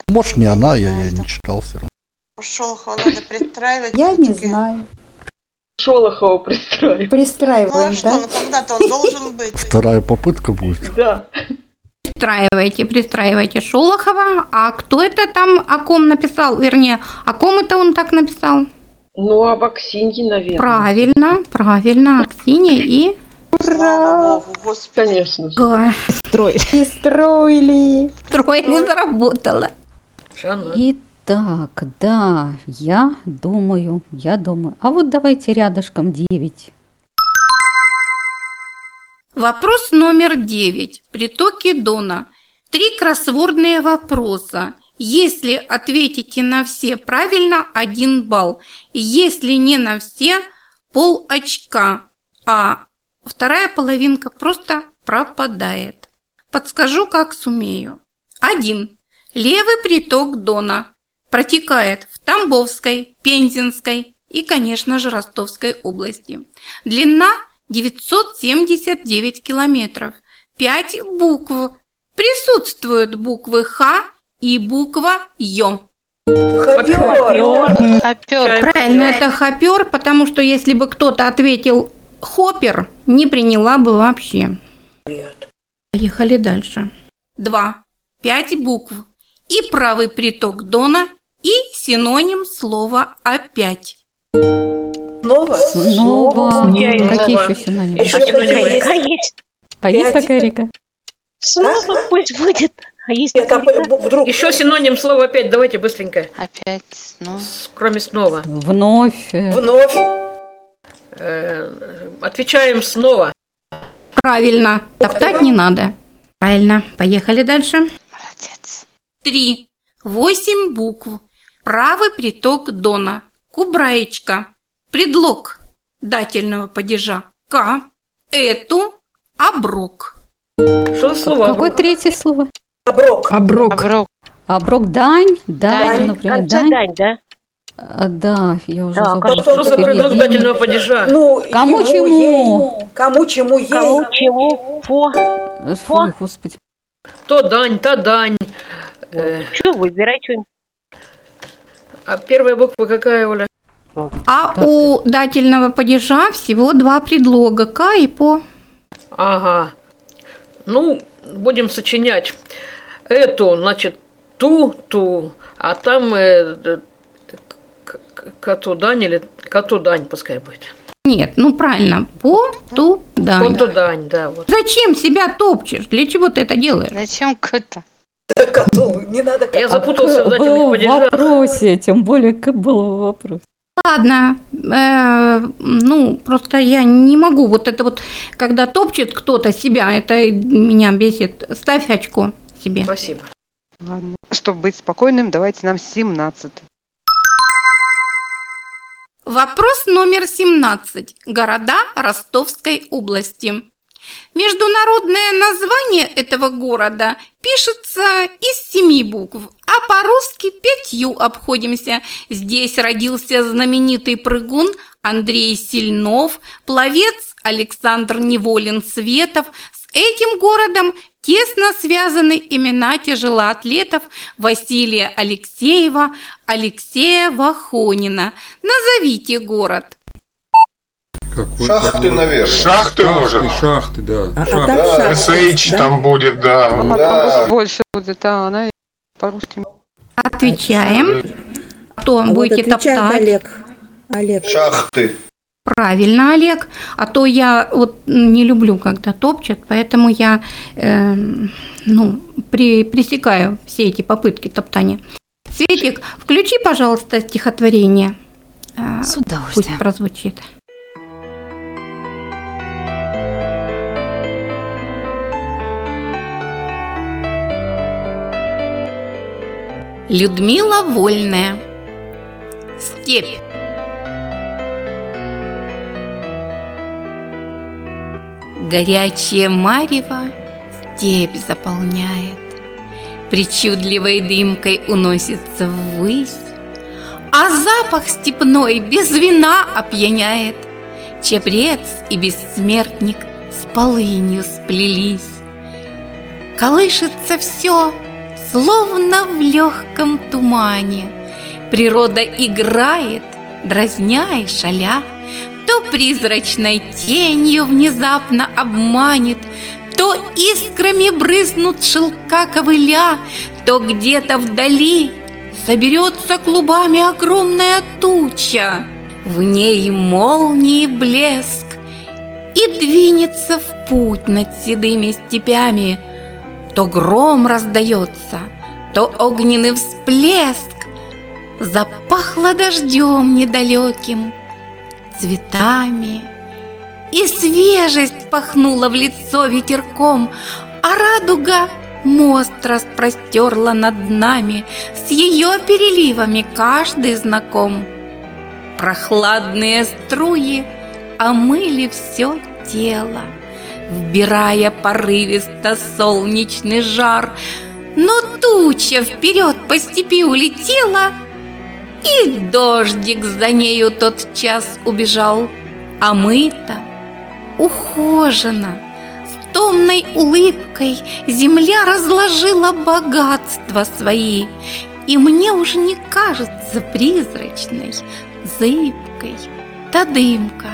Может, не она, я, я не читал все равно. Шолохова надо пристраивать. Я не знаю. Шолохова пристроим. Ну а Пристраиваем, что, да? ну когда-то он должен быть. Вторая попытка будет. Да. Пристраивайте, пристраивайте Шолохова. А кто это там о ком написал? Вернее, о ком это он так написал? Ну, об Аксинье, наверное. Правильно, правильно. Аксинья и... Господи. Конечно. Га. Пристроили. Трое не заработала. Итак, да, я думаю, я думаю. А вот давайте рядышком 9. Вопрос номер девять. Притоки Дона. Три кроссвордные вопроса. Если ответите на все правильно, один балл. Если не на все, пол очка. А вторая половинка просто пропадает. Подскажу, как сумею. Один. Левый приток Дона протекает в Тамбовской, Пензенской и, конечно же, Ростовской области. Длина 979 километров. Пять букв. Присутствуют буквы Х и буква Ё. Хопер. Хопер. Правильно, это хопер, потому что если бы кто-то ответил хопер, не приняла бы вообще. Поехали дальше. Два. Пять букв. И правый приток Дона, и синоним слова «опять». Снова? Снова. Какие еще синонимы? Еще синонимы. есть. А есть такая река? Снова пусть будет. А есть Это вдруг Еще синоним слова опять, давайте быстренько. Опять, ну, С- Кроме снова. Вновь. вновь. Э, Отвечаем снова. Правильно. Топтать не надо. Правильно. Поехали дальше. молодец. Три. Восемь букв. Правый приток Дона. Кубраечка. Предлог дательного падежа. К. Эту. Оброк. Что за слова? Какое третье слово? Оброк. Оброк. Оброк. Оброк дань? Дань, Дань. например, Конце дань? дань, да? А, Да, я уже Да, забыла. Что за предлог Переведение. дательного падежа? Ну, Кому ему, чему? ей. Кому чему ей. Кому, чему, по. Фу, господи. То дань, та дань. Э, Что, выбирай что-нибудь. А первая буква какая, Оля? А у дательного падежа всего два предлога. К и по. Ага. Ну, будем сочинять. Эту, значит, ту, ту, а там э, коту дань или коту дань пускай будет. Нет, ну правильно. По, ту, дань. Коту дань, да, вот. Зачем себя топчешь? Для чего ты это делаешь? Зачем кота? Коту. Не надо Я запутался в падежах. вопросе, тем более как был вопрос. Ладно, э, ну просто я не могу. Вот это вот, когда топчет кто-то себя, это меня бесит. Ставь очко себе. Спасибо. Ладно. Чтобы быть спокойным, давайте нам 17. Вопрос номер 17. Города Ростовской области. Международное название этого города пишется из семи букв, а по-русски пятью обходимся. Здесь родился знаменитый прыгун Андрей Сильнов, пловец Александр Неволин-Светов. Этим городом тесно связаны имена тяжелоатлетов Василия Алексеева, Алексея Вахонина. Назовите город. Какой, Шахты, наверное. Шахты, может? Шахты, да. А, а шахты. там Да, СХ да? там будет, да. Да. Больше будет, а она по-русски. Отвечаем. Кто А вот будете отвечает топтать? Олег. Олег. Шахты. Правильно, Олег. А то я вот не люблю, когда топчат, поэтому я э, ну, при, пресекаю все эти попытки топтания. Светик, включи, пожалуйста, стихотворение. Э, С удовольствием. Пусть прозвучит. Людмила Вольная. Степь. Горячее марево степь заполняет, Причудливой дымкой уносится ввысь, А запах степной без вина опьяняет, Чебрец и бессмертник с полынью сплелись. Колышется все, словно в легком тумане, Природа играет, дразня и шаля, то призрачной тенью внезапно обманет, То искрами брызнут шелка ковыля, То где-то вдали соберется клубами огромная туча, В ней молнии блеск, и двинется в путь над седыми степями. То гром раздается, то огненный всплеск, Запахло дождем недалеким, цветами. И свежесть пахнула в лицо ветерком, А радуга мост распростерла над нами, С ее переливами каждый знаком. Прохладные струи омыли все тело, Вбирая порывисто солнечный жар, Но туча вперед по степи улетела, И дождик за нею тот час убежал, А мы-то ухоженно, с томной улыбкой Земля разложила богатства свои, И мне уже не кажется призрачной, зыбкой та дымка,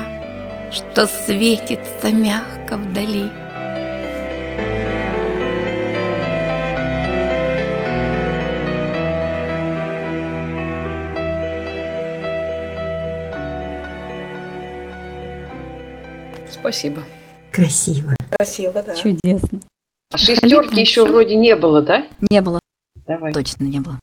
Что светится мягко вдали. Спасибо. Красиво. Красиво, да. Чудесно. А шестерки еще вроде не было, да? Не было. Давай. Точно не было.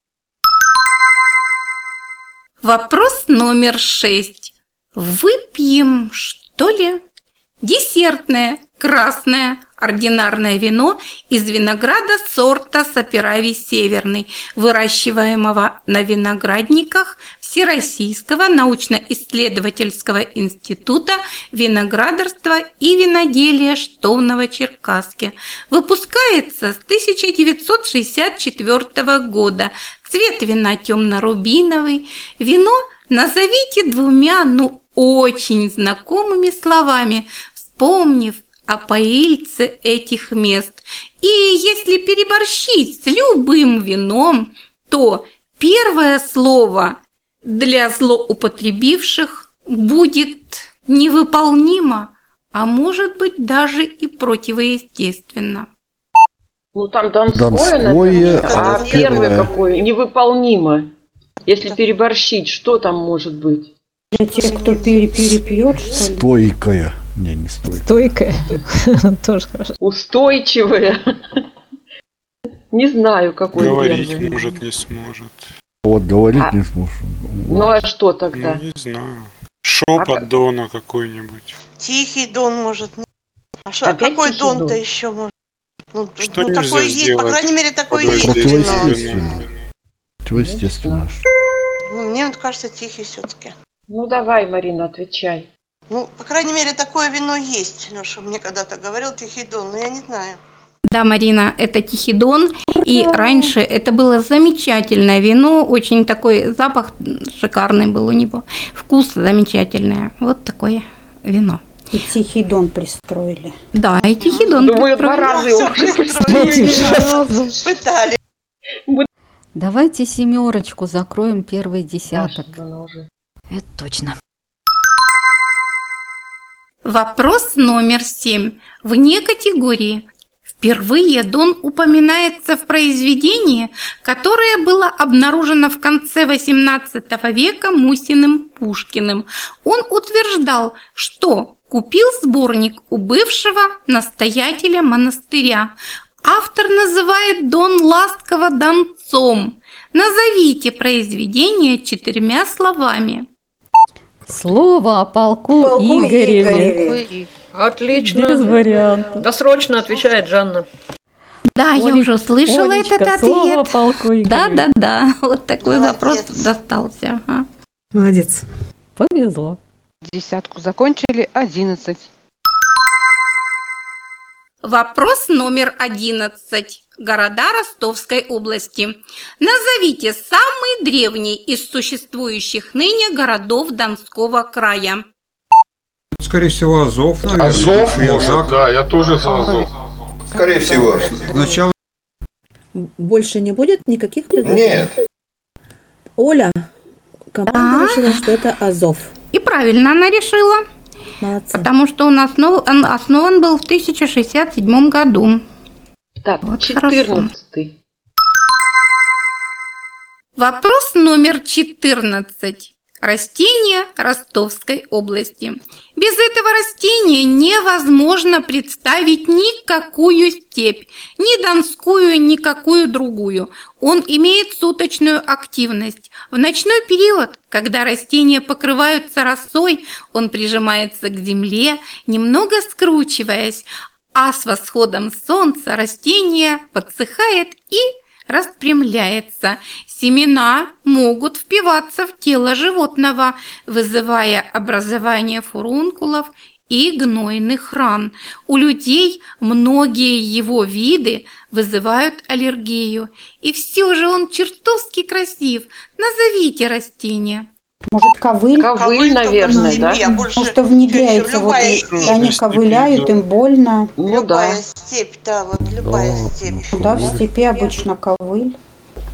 Вопрос номер шесть. Выпьем, что ли? Десертное, красное, ординарное вино из винограда сорта Саперави Северный, выращиваемого на виноградниках Всероссийского научно-исследовательского института виноградарства и виноделия что в Новочеркасске. Выпускается с 1964 года. Цвет вина темно-рубиновый. Вино назовите двумя, ну, очень знакомыми словами, вспомнив о поильце этих мест. И если переборщить с любым вином, то первое слово для злоупотребивших будет невыполнимо, а может быть даже и противоестественно. Ну там Донское, Донское, наверное. а А первое какое? Невыполнимо. Если переборщить, что там может быть? Для тех, кто пере перепьет, что ли? Стойкая. Не, не стойкая. Стойкая. Тоже хорошо. Устойчивое. Не знаю, какое Говорить, может, не сможет. Вот говорить А- не сможешь. Ну а что тогда? Ну, не знаю. Шепот Дона какой-нибудь. Тихий дон может. не- А что, а какой тихий дон-то дон? еще может? Ну, Что ну такой есть, по крайней мере, такой под есть. воздействием вино. Противоестественно. Противоестественно. Ну, Мне вот кажется, тихий все-таки. Ну давай, Марина, отвечай. Ну, по крайней мере, такое вино есть. Леша мне когда-то говорил Тихидон, но я не знаю. Да, Марина, это Тихидон. И раньше это было замечательное вино, очень такой запах шикарный был у него, вкус замечательный. Вот такое вино. И Тихий Дон пристроили. Да, и Тихидон. Думаю, два пристроили. раза его Пытали. Давайте семерочку закроем первый десяток. Это точно. Вопрос номер семь. Вне категории. Впервые Дон упоминается в произведении, которое было обнаружено в конце XVIII века Мусиным Пушкиным. Он утверждал, что купил сборник у бывшего настоятеля монастыря. Автор называет Дон ласково донцом. Назовите произведение четырьмя словами. Слово о полку, Полку Игореве. Игореве. Отлично. Без вариантов. Досрочно отвечает Жанна. Да, я Олег- уже слышала Олечка, этот слово ответ. полку Да, да, да. Вот такой Молодец. вопрос достался. ага. Молодец. Повезло. Десятку закончили, одиннадцать. Вопрос номер 11. Города Ростовской области. Назовите самый древний из существующих ныне городов Донского края. Скорее всего, Азов, наверное. Азов, Или может, да, я тоже за Азов. Скорее всего. Сначала Больше не будет никаких предложений? Нет. Оля, команда решила, что это Азов. И правильно она решила, Молодцы. потому что он основ- он основан был в 1067 году. Так, Вот хорошо. четырнадцатый. Вопрос номер 14. Растение Ростовской области. Без этого растения невозможно представить никакую степь, ни донскую, никакую другую. Он имеет суточную активность. В ночной период, когда растения покрываются росой, он прижимается к земле, немного скручиваясь, а с восходом солнца растение подсыхает и распрямляется. Семена могут впиваться в тело животного, вызывая образование фурункулов и гнойных ран. У людей многие его виды вызывают аллергию. И все же он чертовски красив. Назовите растение. Может, ковыль? Ковыль, наверное, да? Больше Потому что внедряется, вот, степь. они ковыляют, им больно. Ну да. Любая степь, да, вот любая степь. Да, в степи обычно ковыль.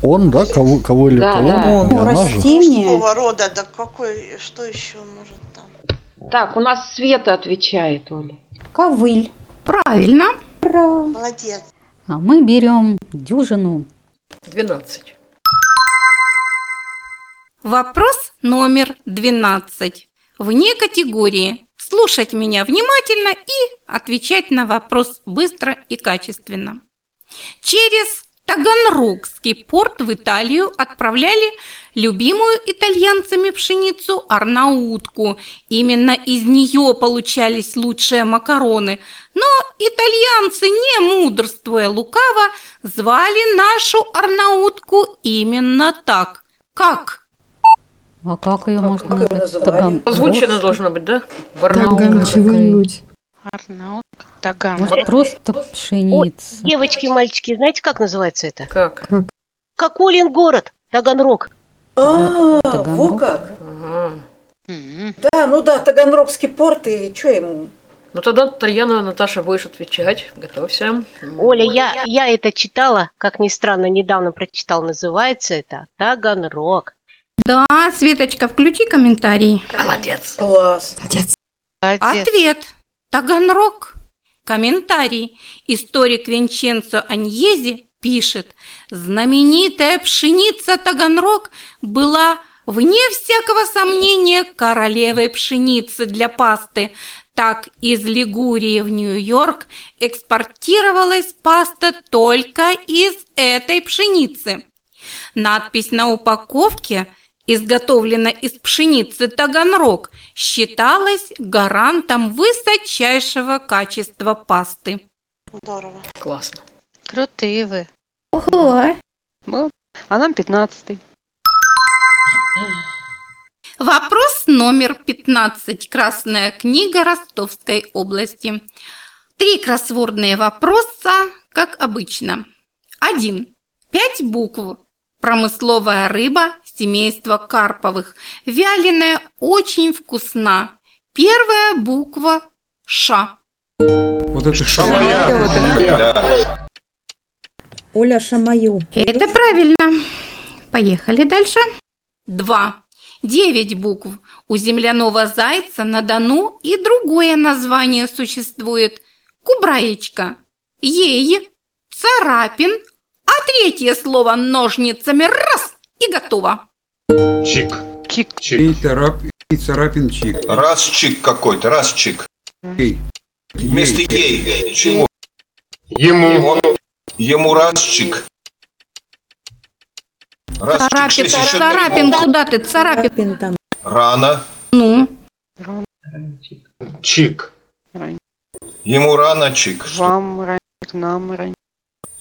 Он, да, кого, кого или Да, кого? да. Ну, растение. Какого рода, да какой, что еще может там? Так, у нас Света отвечает, Оля. Ковыль. Правильно. Ура. Молодец. А мы берем дюжину. 12. Вопрос номер 12. Вне категории. Слушать меня внимательно и отвечать на вопрос быстро и качественно. Через Таганрогский порт в Италию отправляли любимую итальянцами пшеницу арнаутку. Именно из нее получались лучшие макароны. Но итальянцы, не мудрствуя лукаво, звали нашу арнаутку именно так. Как? А как ее можно как назвать? Таган- Озвучено должно быть, да? Таган Барнаул. чего-нибудь. Арнаут, Таган. Может, просто пшеница. Девочки, мальчики, знаете, как называется это? Как? Как Олин город, Таганрог. А, во как. Да, ну да, Таганрогский порт, и что ему? Ну тогда, Тарьяна, Наташа, будешь отвечать. Готовься. Оля, я, я это читала, как ни странно, недавно прочитал, называется это Таганрог. Да, Светочка, включи комментарий. Молодец. Класс. Молодец. Ответ. Таганрог. Комментарий. Историк Винченцо Аньези пишет, знаменитая пшеница Таганрог была, вне всякого сомнения, королевой пшеницы для пасты. Так из Лигурии в Нью-Йорк экспортировалась паста только из этой пшеницы. Надпись на упаковке изготовлена из пшеницы Таганрог, считалась гарантом высочайшего качества пасты. Здорово. Классно. Крутые вы. Ого! Ну, а нам пятнадцатый. Вопрос номер 15. Красная книга Ростовской области. Три кроссвордные вопроса, как обычно. Один. Пять букв. Промысловая рыба семейства карповых. Вяленая очень вкусна. Первая буква Ш. Вот это Да. Оля Шамаю. Это правильно. Поехали дальше. Два. Девять букв. У земляного зайца на Дону и другое название существует. Кубраечка. Ей. Царапин. А третье слово ножницами раз и готово. Чик. Чик. И, царап, и царапин чик. Раз чик какой-то, раз чик. Ей. Вместо ей. Чего? Ему. Ему раз чик. Раз чик. Царапин, Шесть еще. царапин, куда ты? Царапин. там. Рано. Ну, Чик. Ему рано чик. Вам ранник, нам ранник.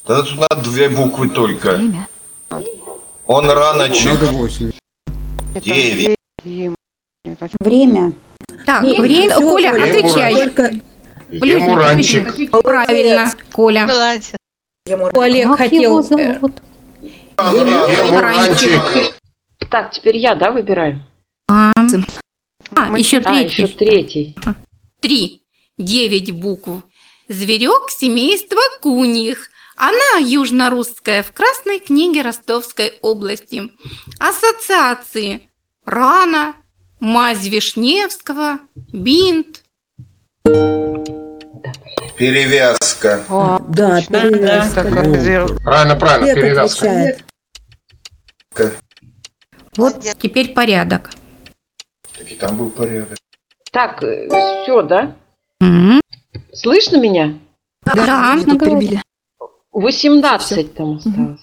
Тогда тут надо две буквы только. Он рано. Ему. Это Время. так, Нет, время. Коля, Оля, отвечай. Только Ему ранчик. Правильно, Коля. Молодец. Олег Как его хотел... зовут? Ему ранчик. Так, теперь я, да, выбираю? А, а, еще А, еще третий. третий. Три. Девять букв. Зверек семейства куньих. Она южно-русская в Красной книге Ростовской области. Ассоциации. Рана, мазь Вишневского, бинт. Перевязка. О, Да, перевязка. Так, как зер- Правильно, правильно, Олег перевязка. отвечает. Вот теперь порядок. Так и там был порядок. Так, все, да? М, Слышно меня? Да. Тут перебили. 18 там осталось.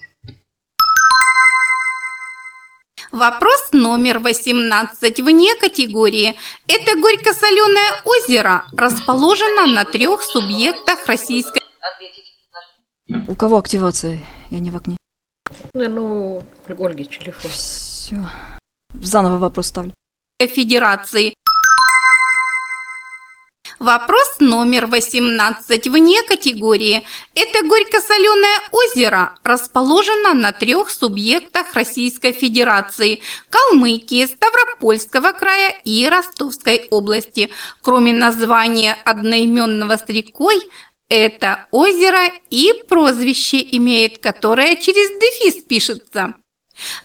Вопрос номер 18 вне категории. Это горько-соленое озеро расположено на трех субъектах российской У кого активация? Я не в окне. Ну, Ольги телефон. Все. Заново вопрос ставлю. Федерации. Вопрос номер 18 вне категории. Это горько-соленое озеро расположено на трех субъектах Российской Федерации – Калмыкии, Ставропольского края и Ростовской области. Кроме названия одноименного с рекой, это озеро и прозвище имеет, которое через дефис пишется.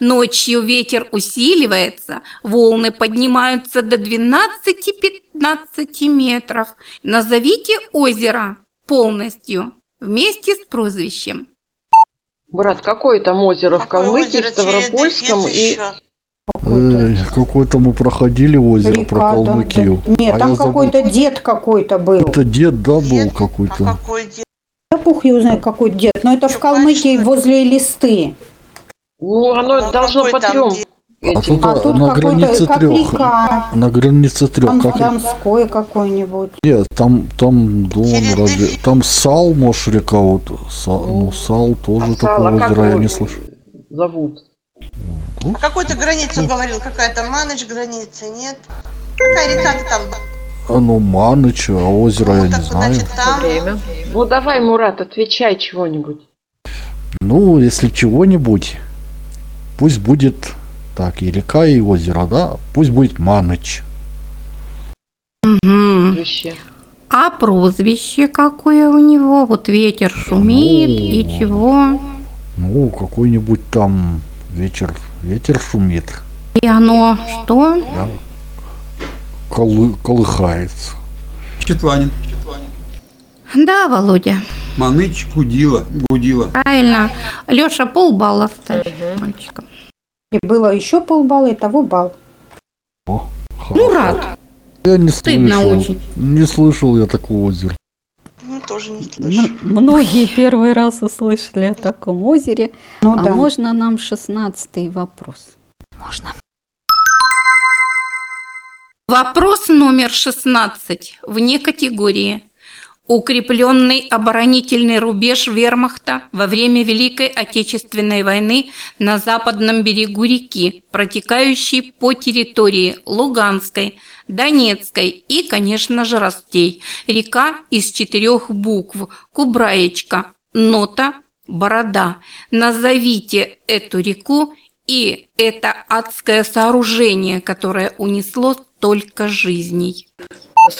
Ночью ветер усиливается, волны поднимаются до 12-15 метров. Назовите озеро полностью вместе с прозвищем. Брат, какое там озеро в Калмыкии, в Ставропольском и... Э, Какое-то мы проходили озеро про Река, да, Калмыкию. да. Нет, А там я забыл. какой-то дед какой-то был. Это дед, да, был какой-то? Какой дед? Да пух его знает, какой дед. Но это в Калмыкии возле листы. Ну, оно должно по трем. А тут, А тут на границе трех. река. На границе трех. Там Как... Донской какой-нибудь. Нет, там, там Дон Через разве... Там Сал, может, река вот. Са- Ну, Сал тоже А такое Сал, а озеро, я не слышал. Зовут. О какой-то границу говорил, какая-то Маныч граница, нет? Какая река-то там? А ну, Маныч, а озеро я Ну, не так, знаю. значит, там. Время. Ну, давай, Мурат, отвечай чего-нибудь. Ну, если чего-нибудь, пусть будет... Так, и река, и озеро, да? Пусть будет Маныч. Вообще. А прозвище какое у него? Вот ветер шумит и чего? Ну, какой-нибудь там вечер, ветер шумит, И оно что? да? Колы- колыхается. Четланин. Да, Володя, Маныч Гудила. Гудила. правильно. Леша полбалла ставь мальчикам. И было еще полбалла, и того балл. О, Ну, рад. Я не Стыдно слышал. очень. Не слышал я такого озера. Ну, тоже не слышу. М- Многие первый раз услышали о таком озере. Ну а да. можно нам шестнадцатый вопрос? Можно. Вопрос номер 16 вне категории. Укрепленный оборонительный рубеж вермахта во время Великой Отечественной войны на западном берегу реки, протекающей по территории Луганской, Донецкой и, конечно же, Ростей. Река из четырех букв – Кубраечка, Нота, Борода. Назовите эту реку и это адское сооружение, которое унесло столько жизней.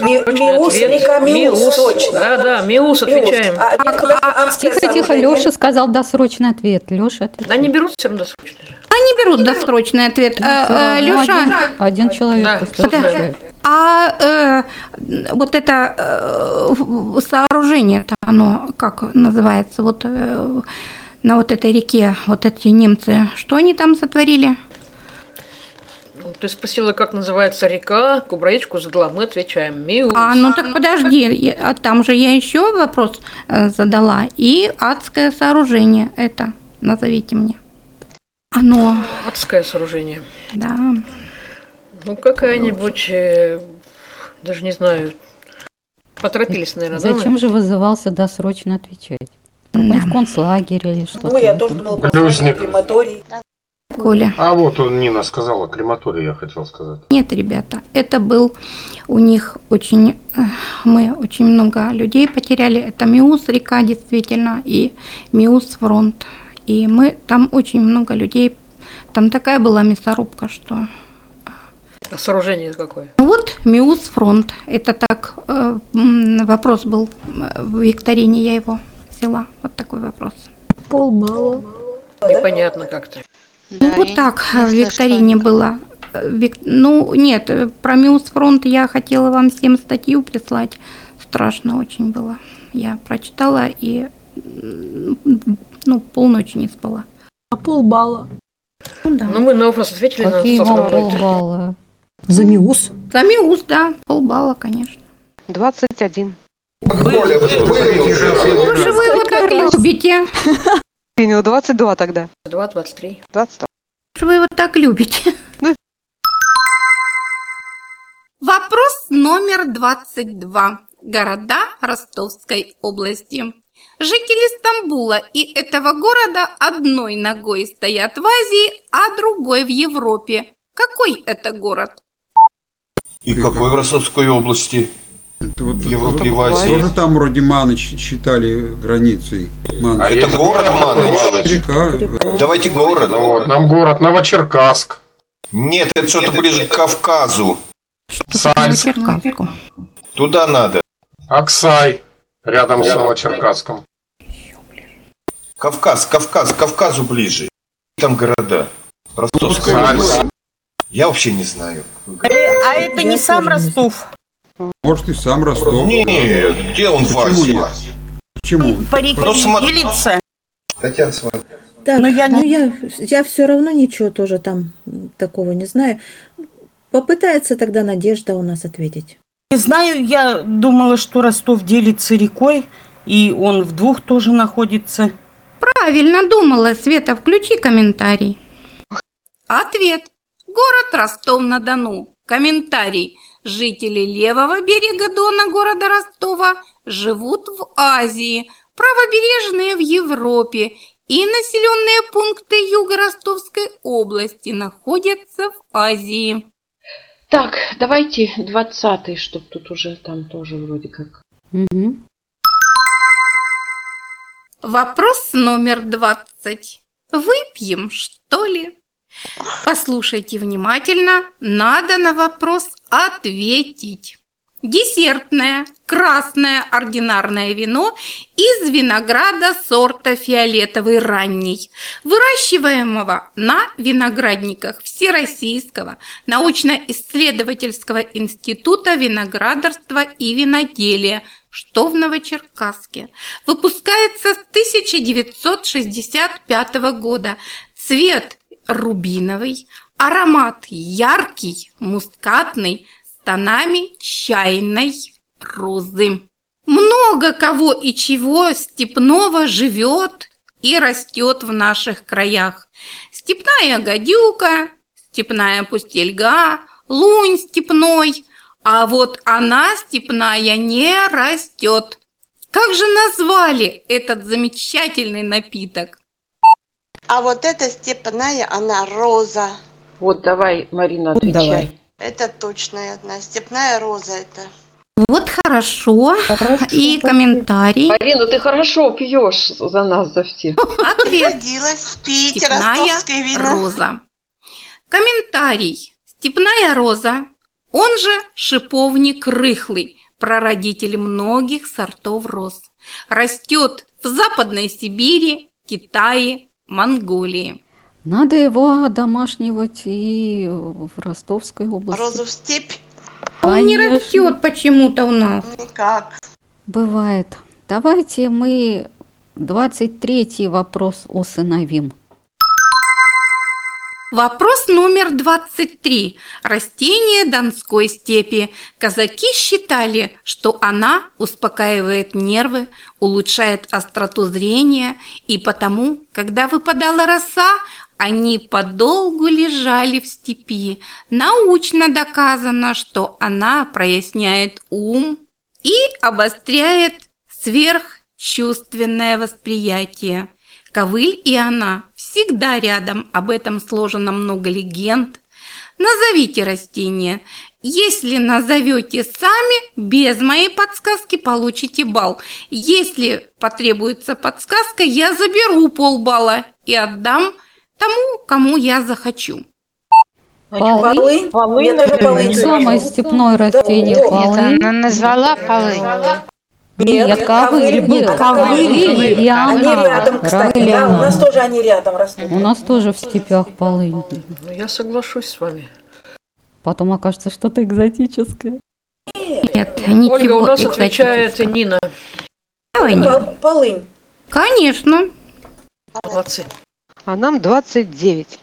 Миус, река Миус, точно. Да, да, Миус отвечаем. А, а, а, Тихо, тихо, Леша сказал досрочный ответ. Леша ответ. Да не берут всем досрочно. Они берут досрочный ответ. Э, э, Леша, один, один человек Да, а э, вот это э, сооружение-то, оно как называется, вот э, на вот этой реке, вот эти немцы, что они там сотворили? Ну, Ты спросила, как называется река, Кубраечку задала, мы отвечаем Миус. А, ну так подожди, я- а там же я еще вопрос э, задала. И адское сооружение это, назовите мне. Оно, Адское сооружение. да. Ну, какая-нибудь, э, даже не знаю, поторопились, наверное, да? Зачем же вызывался досрочно отвечать? Он в концлагере или что-то. Ну, я тоже думала, Плюсник. крематорий. Коля. А вот он, Нина сказала, крематорий я хотел сказать. Нет, ребята, это был у них очень, э, мы очень много людей потеряли. Это Миус река действительно и Миус фронт. И мы там очень много людей, там такая была мясорубка, что А сооружение какое? Вот Миус фронт. Это так э, вопрос был в викторине, я его взяла. Вот такой вопрос. Полбалла. Непонятно как-то. Ну вот так э, в викторине было. Э, вик- Ну нет, э, про Миус фронт я хотела вам всем статью прислать. Страшно очень было. Я прочитала и ну полночи не спала. А полбалла? Ну да. Ну, мы на вопрос ответили на Какие проекте. полбалла? За Миус? За Миус, да, полбалла, конечно. 21. Коля, вы? Ну же вы его так любите. Принял 22 тогда. 2, 23. 22. Что вы его так любите? Ну. Вопрос номер 22. Города Ростовской области. Жители Стамбула и этого города одной ногой стоят в Азии, а другой в Европе. Какой это город? И какой в Ростовской области? Это вот Европе и в тоже там вроде Маныч считали границей. Маныч. А это город Маныч? Река. Давайте город. Ну вот, нам город Новочеркасск. Нет, это что-то ближе к Кавказу. Сальск. Туда надо. Аксай. Рядом с Новочеркасском. Кавказ, Кавказ, к Кавказу ближе. Там города. Ростовская область. Я вообще не знаю. А это не сам Ростов. Может и сам Ростов. Нет, где он в Почему Азии? нет? Почему? По реке Ну, смо- делится. Татьяна, смотри. Так, Но я ну я, я все равно ничего тоже там такого не знаю. Попытается тогда Надежда у нас ответить. Не знаю, я думала, что Ростов делится рекой, и он в двух тоже находится. Правильно думала, Света, включи комментарий. Ответ. Город Ростов-на-Дону. Комментарий. Жители левого берега Дона города Ростова живут в Азии, правобережные в Европе и населенные пункты Юго-Ростовской области находятся в Азии. Так, давайте 20-й, чтобы тут уже там тоже вроде как. Мгм. Вопрос номер 20. Выпьем, что ли? Послушайте внимательно, надо на вопрос ответить. Десертное красное ординарное вино из винограда сорта фиолетовый ранний, выращиваемого на виноградниках Всероссийского научно-исследовательского института виноградарства и виноделия, что в Новочеркасске. Выпускается с 1965 года. Цвет рубиновый, аромат яркий, мускатный, с тонами чайной розы. Много кого и чего степного живет и растет в наших краях. Степная гадюка, степная пустельга, лунь степной, а вот она степная не растет. Как же назвали этот замечательный напиток? А вот эта степная, она роза. Вот давай, Марина, отвечай. Это точная одна. Степная роза это. Вот хорошо. И комментарий. Марина, ты хорошо пьешь за нас, за всех. Ответ. Родилась Питере, Степная вино. роза. Комментарий. Степная роза, он же шиповник рыхлый, прародитель многих сортов роз. Растет в Западной Сибири, Китае, Монголии. Надо его одомашнивать и в Ростовской области. Розу в степь? Он не Конечно. растет почему-то у нас. Никак. Бывает. Давайте мы 23 вопрос усыновим. Вопрос номер 23. Растение Донской степи. Казаки считали, что она успокаивает нервы, улучшает остроту зрения, и потому, когда выпадала роса, они подолгу лежали в степи. Научно доказано, что она проясняет ум и обостряет сверхчувственное восприятие. Ковыль и она всегда рядом, об этом сложено много легенд. Назовите растение. Если назовете сами, без моей подсказки получите балл. Если потребуется подсказка, я заберу полбалла и отдам тому, кому я захочу. Полынь? Полынь, Это полынь. самое степное растение. Полынь. она назвала полынь. Нет, ковыль был. Ковыль и Они рядом, кстати, да, у нас тоже они рядом растут. У нас тоже в степях полынь. Ну, Я соглашусь с вами. Потом окажется что-то экзотическое. Нет, ничего Ольга, у нас отвечает Нина. Давай, Нина. Пол- Полынь. Конечно. Молодцы. А нам 29.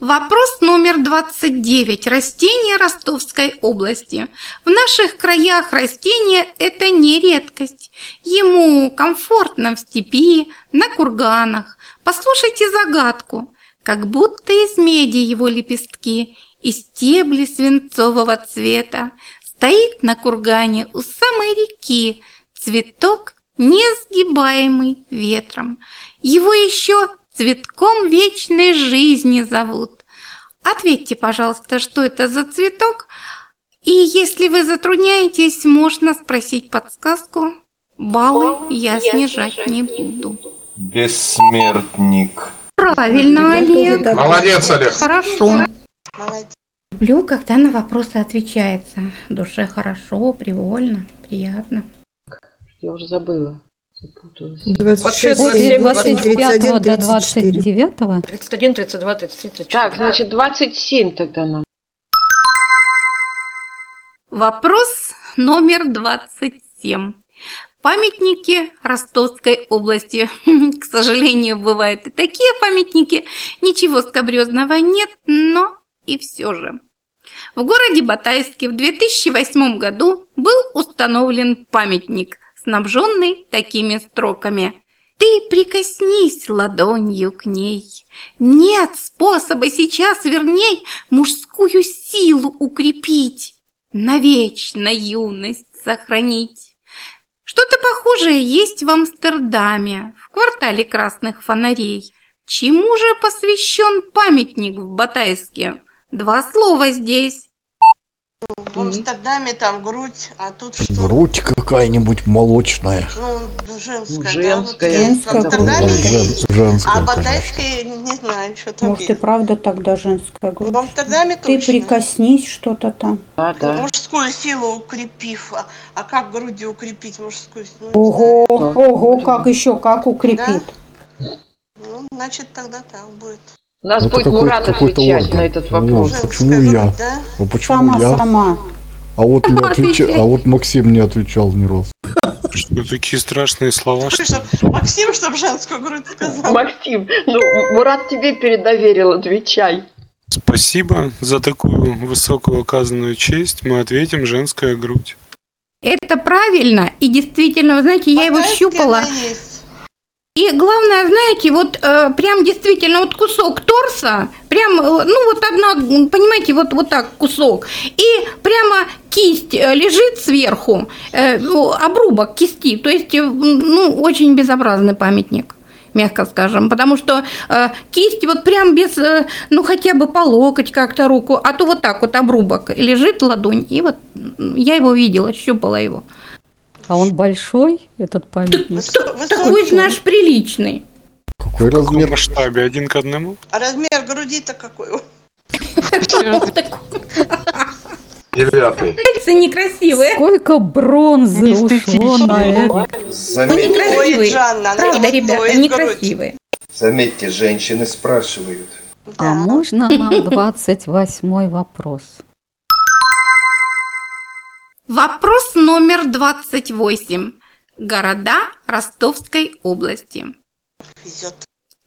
Вопрос номер 29. Растения Ростовской области. В наших краях растение – это не редкость. Ему комфортно в степи, на курганах. Послушайте загадку. Как будто из меди его лепестки и стебли свинцового цвета. Стоит на кургане у самой реки цветок, несгибаемый ветром. Его еще цветком вечной жизни зовут. Ответьте, пожалуйста, что это за цветок? И если вы затрудняетесь, можно спросить подсказку. Баллы я снижать не буду. Бессмертник. Правильно, Олег. Молодец, Олег. Хорошо. Молодец. Люблю, когда на вопросы отвечается. Душе хорошо, привольно, приятно. Я уже забыла. Запуталась. 26, После 27, 25 до 29 31, 32, 33, 34. Так, значит, 27 тогда нам. Вопрос номер 27. Памятники Ростовской области. К сожалению, бывают и такие памятники. Ничего скабрезного нет, но и все же. В городе Батайске в 2008 году был установлен памятник, снабженный такими строками. Ты прикоснись ладонью к ней. Нет способа сейчас верней мужскую силу укрепить, навечно юность сохранить. Что-то похожее есть в Амстердаме, в квартале красных фонарей. Чему же посвящен памятник в Батайске? Два слова здесь. В Амстердаме там грудь, а тут что? Грудь какая-нибудь молочная. Ну, женская, Женская. да? Вот в Амстердаме Жен- есть. женская, А конечно. Батайская, не знаю, что там Может, и есть. правда тогда женская грудь. В Амстердаме Ты точно. прикоснись что-то там. Да, да. Мужскую силу укрепив. А, а как грудью укрепить мужскую силу? Ого, ого, как еще, как укрепит. Ну, значит, тогда так будет. У нас Это будет какой- Мурат отвечать орган. на этот Вот, вопрос. почему я? да? А почему Сама, я? сама. А вот, не отвечай. а вот Максим не отвечал ни разу. Что такие страшные слова, что Чтоб Максим, чтобы женскую грудь сказал. Максим, ну, Мурат тебе передоверил, отвечай. Спасибо за такую высокую оказанную честь. Мы ответим «женская грудь». Это правильно. И действительно, вы знаете, я его щупала. есть. И главное, знаете, вот э, прям действительно вот кусок торса, прям, э, ну вот одна, понимаете, вот, вот так кусок. И прямо кисть э, лежит сверху, э, ну, обрубок кисти. То есть, э, ну, очень безобразный памятник мягко скажем, потому что э, кисть вот прям без, э, ну хотя бы по локоть как-то руку, а то вот так вот обрубок лежит ладонь, и вот я его видела, щупала его. А он большой, этот памятник? Такой, знаешь, приличный. Какой В каком масштабе? Один к одному? А размер груди-то какой? Девятый. Пальцы некрасивые. Сколько бронзы ушло на это. Ну, Заметьте, некрасивые. Правда, ребята, некрасивые. заметьте, женщины спрашивают. А можно нам 28 вопрос? Вопрос номер 28. Города Ростовской области. Везет.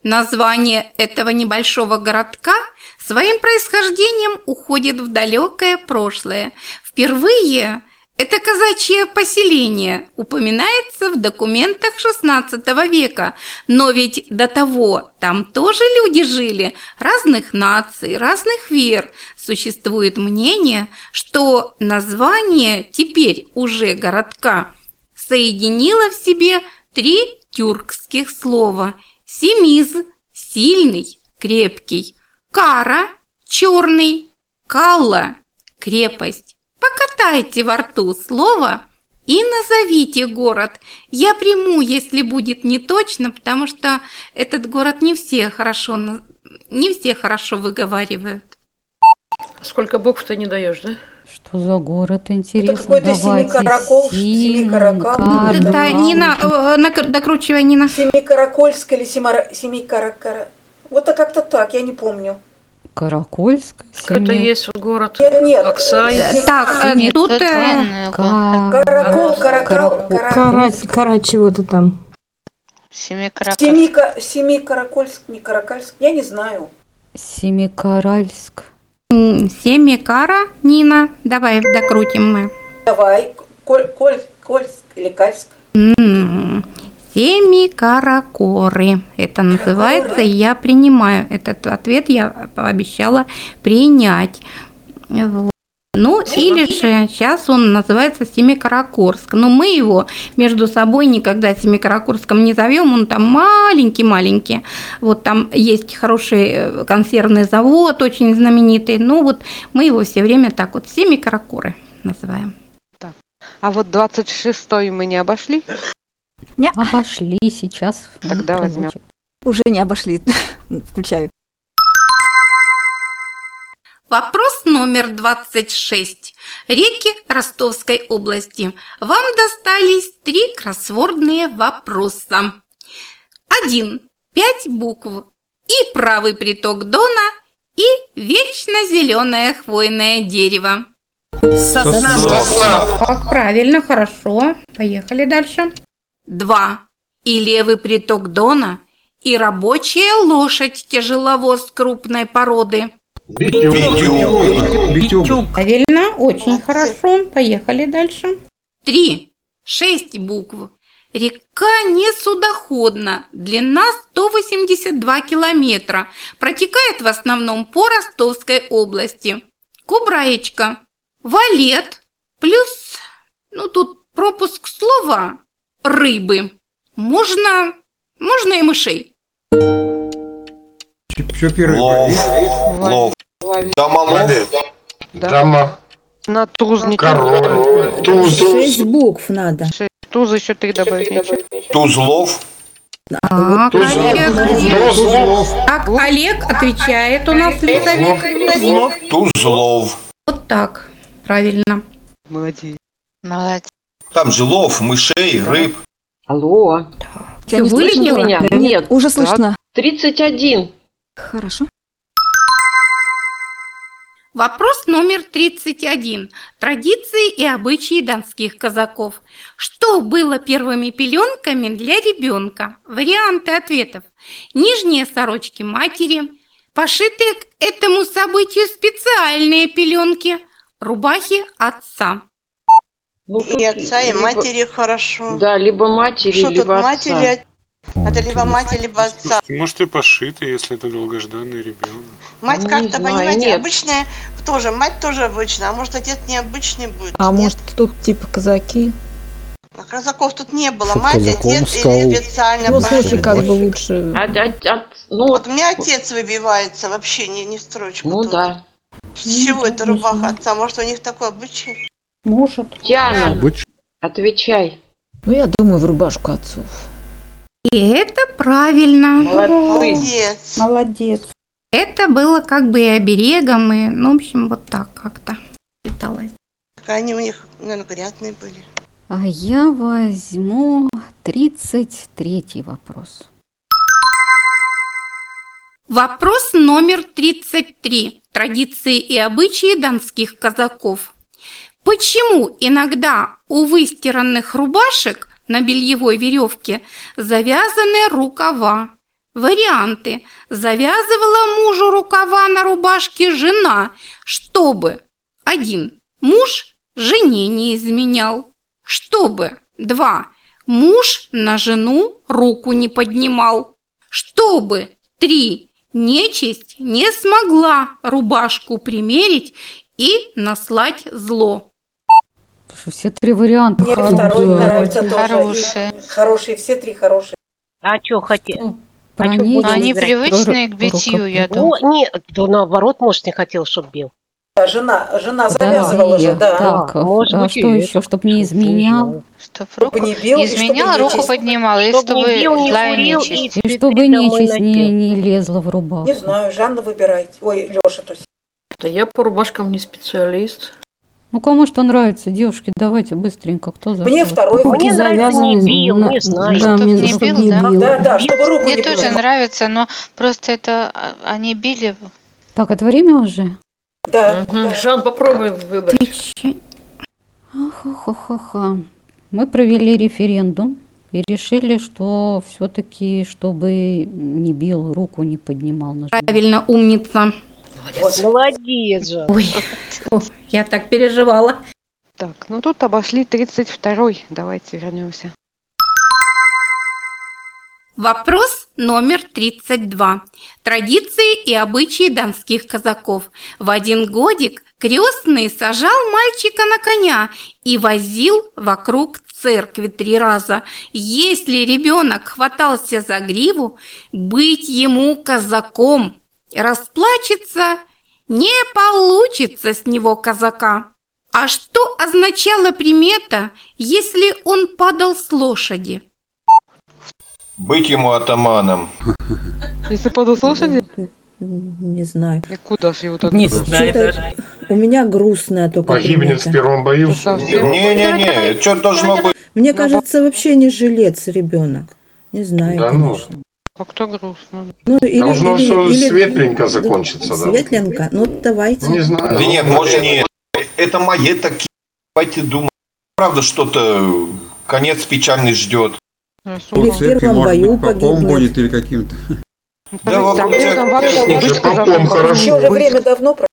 Название этого небольшого городка своим происхождением уходит в далекое прошлое. Впервые это казачье поселение упоминается в документах XVI века, но ведь до того там тоже люди жили, разных наций, разных вер. Существует мнение, что название теперь уже городка соединило в себе три тюркских слова – Семиз – сильный, крепкий, Кара – черный, Калла – крепость. Покатайте во рту слово и назовите город. Я приму, если будет не точно, потому что этот город не все хорошо, на- не все хорошо выговаривают. Сколько букв ты не даешь, да? Что за город, интересно? какой-то Давайте. Семикаракол, Семикаракал. Семикаракал. Это Нина, э, нак- докручивай, Нина. Семикаракольск или Семара- Семикаракара. Вот а как-то так, я не помню. Каракольск. Это есть город Нет, нет. Аксай. Так, э, Нет, тут... э, Каракол, каракал, кара... Кара чего-то там. Семикаракал. Семика, Семикаракольск, не Каракальск, я не знаю. Семикаральск. м, Семикара, Нина. Давай докрутим мы. Давай, Коль, Коль, Кольск или Кальск. М, Семикаракоры. Это называется, я принимаю этот ответ, я пообещала принять. Ну, или же сейчас он называется Семикаракорск. Но мы его между собой никогда Семикаракорском не зовем, он там маленький-маленький. Вот там есть хороший э, консервный завод, очень знаменитый. Ну, вот мы его все время так вот Семикаракоры называем. А вот 26-й мы не обошли? Обошли сейчас. Тогда возьмем. Уже не обошли. Включаю. Вопрос номер 26. Реки Ростовской области. Вам достались три кроссвордные вопроса. Один. Пять букв. И правый приток Дона, и вечно зеленое хвойное дерево. Сосна. Так, правильно, хорошо. Поехали дальше. Два. И левый приток Дона, и рабочая лошадь тяжеловоз крупной породы. Битюк. Правильно, очень хорошо. Поехали дальше. Три. Шесть букв. Река не судоходна, длина 182 километра, протекает в основном по Ростовской области. Кубраечка, валет, плюс, ну тут пропуск слова рыбы. Можно, можно и мышей. Что первый? Лов. Лов. Домолов. Дома. На туз не Король. Туз. Шесть букв надо. Туз еще три добавить нечего. Тузлов. Так, Туз- Олег. Так, Олег отвечает у нас Лизавета. Тузлов. Вот так, правильно. Молодец. Молодец. Там же лов, мышей, рыб. Алло. Всё, не слышно? Меня? Да, Нет. Уже слышно. 31. Хорошо. Вопрос номер 31. Традиции и обычаи донских казаков. Что было первыми пеленками для ребенка? Варианты ответов. Нижние сорочки матери, пошитые к этому событию специальные пеленки, рубахи отца. Ну, И отца, и либо- матери хорошо. Да, либо матери, Что тут либо отца. матери? Это либо мать, либо отца. Может и пошито, если это долгожданный ребенок. Мать Не как-то, понимаете, нет. обычная тоже, мать тоже обычная, а может отец необычный будет. А может тут типа казаки? А казаков тут не было, Чтоб мать, отец стал. или специально Ну, слушай, как бы лучше. ну, Вот у меня отец выбивается вообще не, не в строчку. Ну тут. да. С чего это рубаха отца? Может у них такой обычай? Может. Яна, отвечай. Ну, я думаю, в рубашку отцов. И это правильно. Молодец. Молодец. Это было как бы и оберегом, и, ну, в общем, вот так как-то считалось. Так Они у них, наверное, грязные были. А я возьму 33 вопрос. Вопрос номер 33. Традиции и обычаи донских казаков. Почему иногда у выстиранных рубашек на бельевой веревке завязаны рукава? Варианты. Завязывала мужу рукава на рубашке жена, чтобы 1. Муж жене не изменял. Чтобы 2. Муж на жену руку не поднимал. Чтобы 3. Нечисть не смогла рубашку примерить и наслать зло. Все три варианта Мне второй хорошие. нравится тоже. Хорошие. И Хорошие, все три хорошие. А что хотел? А будем Они играть? привычные к битью, я думаю. нет, да наоборот, может, не хотел, чтобы бил. Да, жена, жена завязывала Да, же, да. Так, может а быть, и что еще, чтобы не изменял? Чтоб Чтобы руку не бил, и чтобы изменял, руку нечисть. поднимал, и Чтоб чтобы не бил, не курил, нечисть. И Ты чтобы нечисть не, не лезла в рубаху. Не знаю, Жанна выбирайте. Ой, Леша, то есть. Да я по рубашкам не специалист. Ну, кому что нравится, девушки, давайте быстренько, кто за Мне что? второй. Мне нравится, не бил, на- не знаю. Да, мне- не бил, не да? бил. Да, да, чтобы руку Мне не тоже поднимал. нравится, но просто это а, они били. Так, это время уже? Да, Мгм. да. Жан, попробуй выбрать. Ха-ха-ха-ха. Мы провели референдум и решили, что все-таки, чтобы не бил, руку не поднимал. Правильно, умница. Молодец, Жан. Ой, я так переживала. Так, ну тут обошли 32-й. Давайте вернемся. Вопрос номер 32. Традиции и обычаи донских казаков. В один годик крестный сажал мальчика на коня и возил вокруг церкви три раза. Если ребенок хватался за гриву, быть ему казаком. Расплачется, не получится с него казака. А что означала примета, если он падал с лошади? Быть ему атаманом. Если падал с лошади? Не знаю. И куда же его так? Не знаю даже. У меня грустная только Погибнет в примета. первом бою. Не-не-не, что должно быть? Мне кажется, вообще не жилец ребенок. Не знаю, Да ну. Как-то грустно. Ну, или, Должно или- все или- светленько закончиться, да. Светленько? Ну, давайте. Не знаю. Да нет, может нет. Это мои такие. Давайте думать. Правда, что-то конец печальный ждет. Или в первом бою погибнет. будет или каким-то. Да, вокруг церкви Уже попом хорошо. Уже время давно прошло.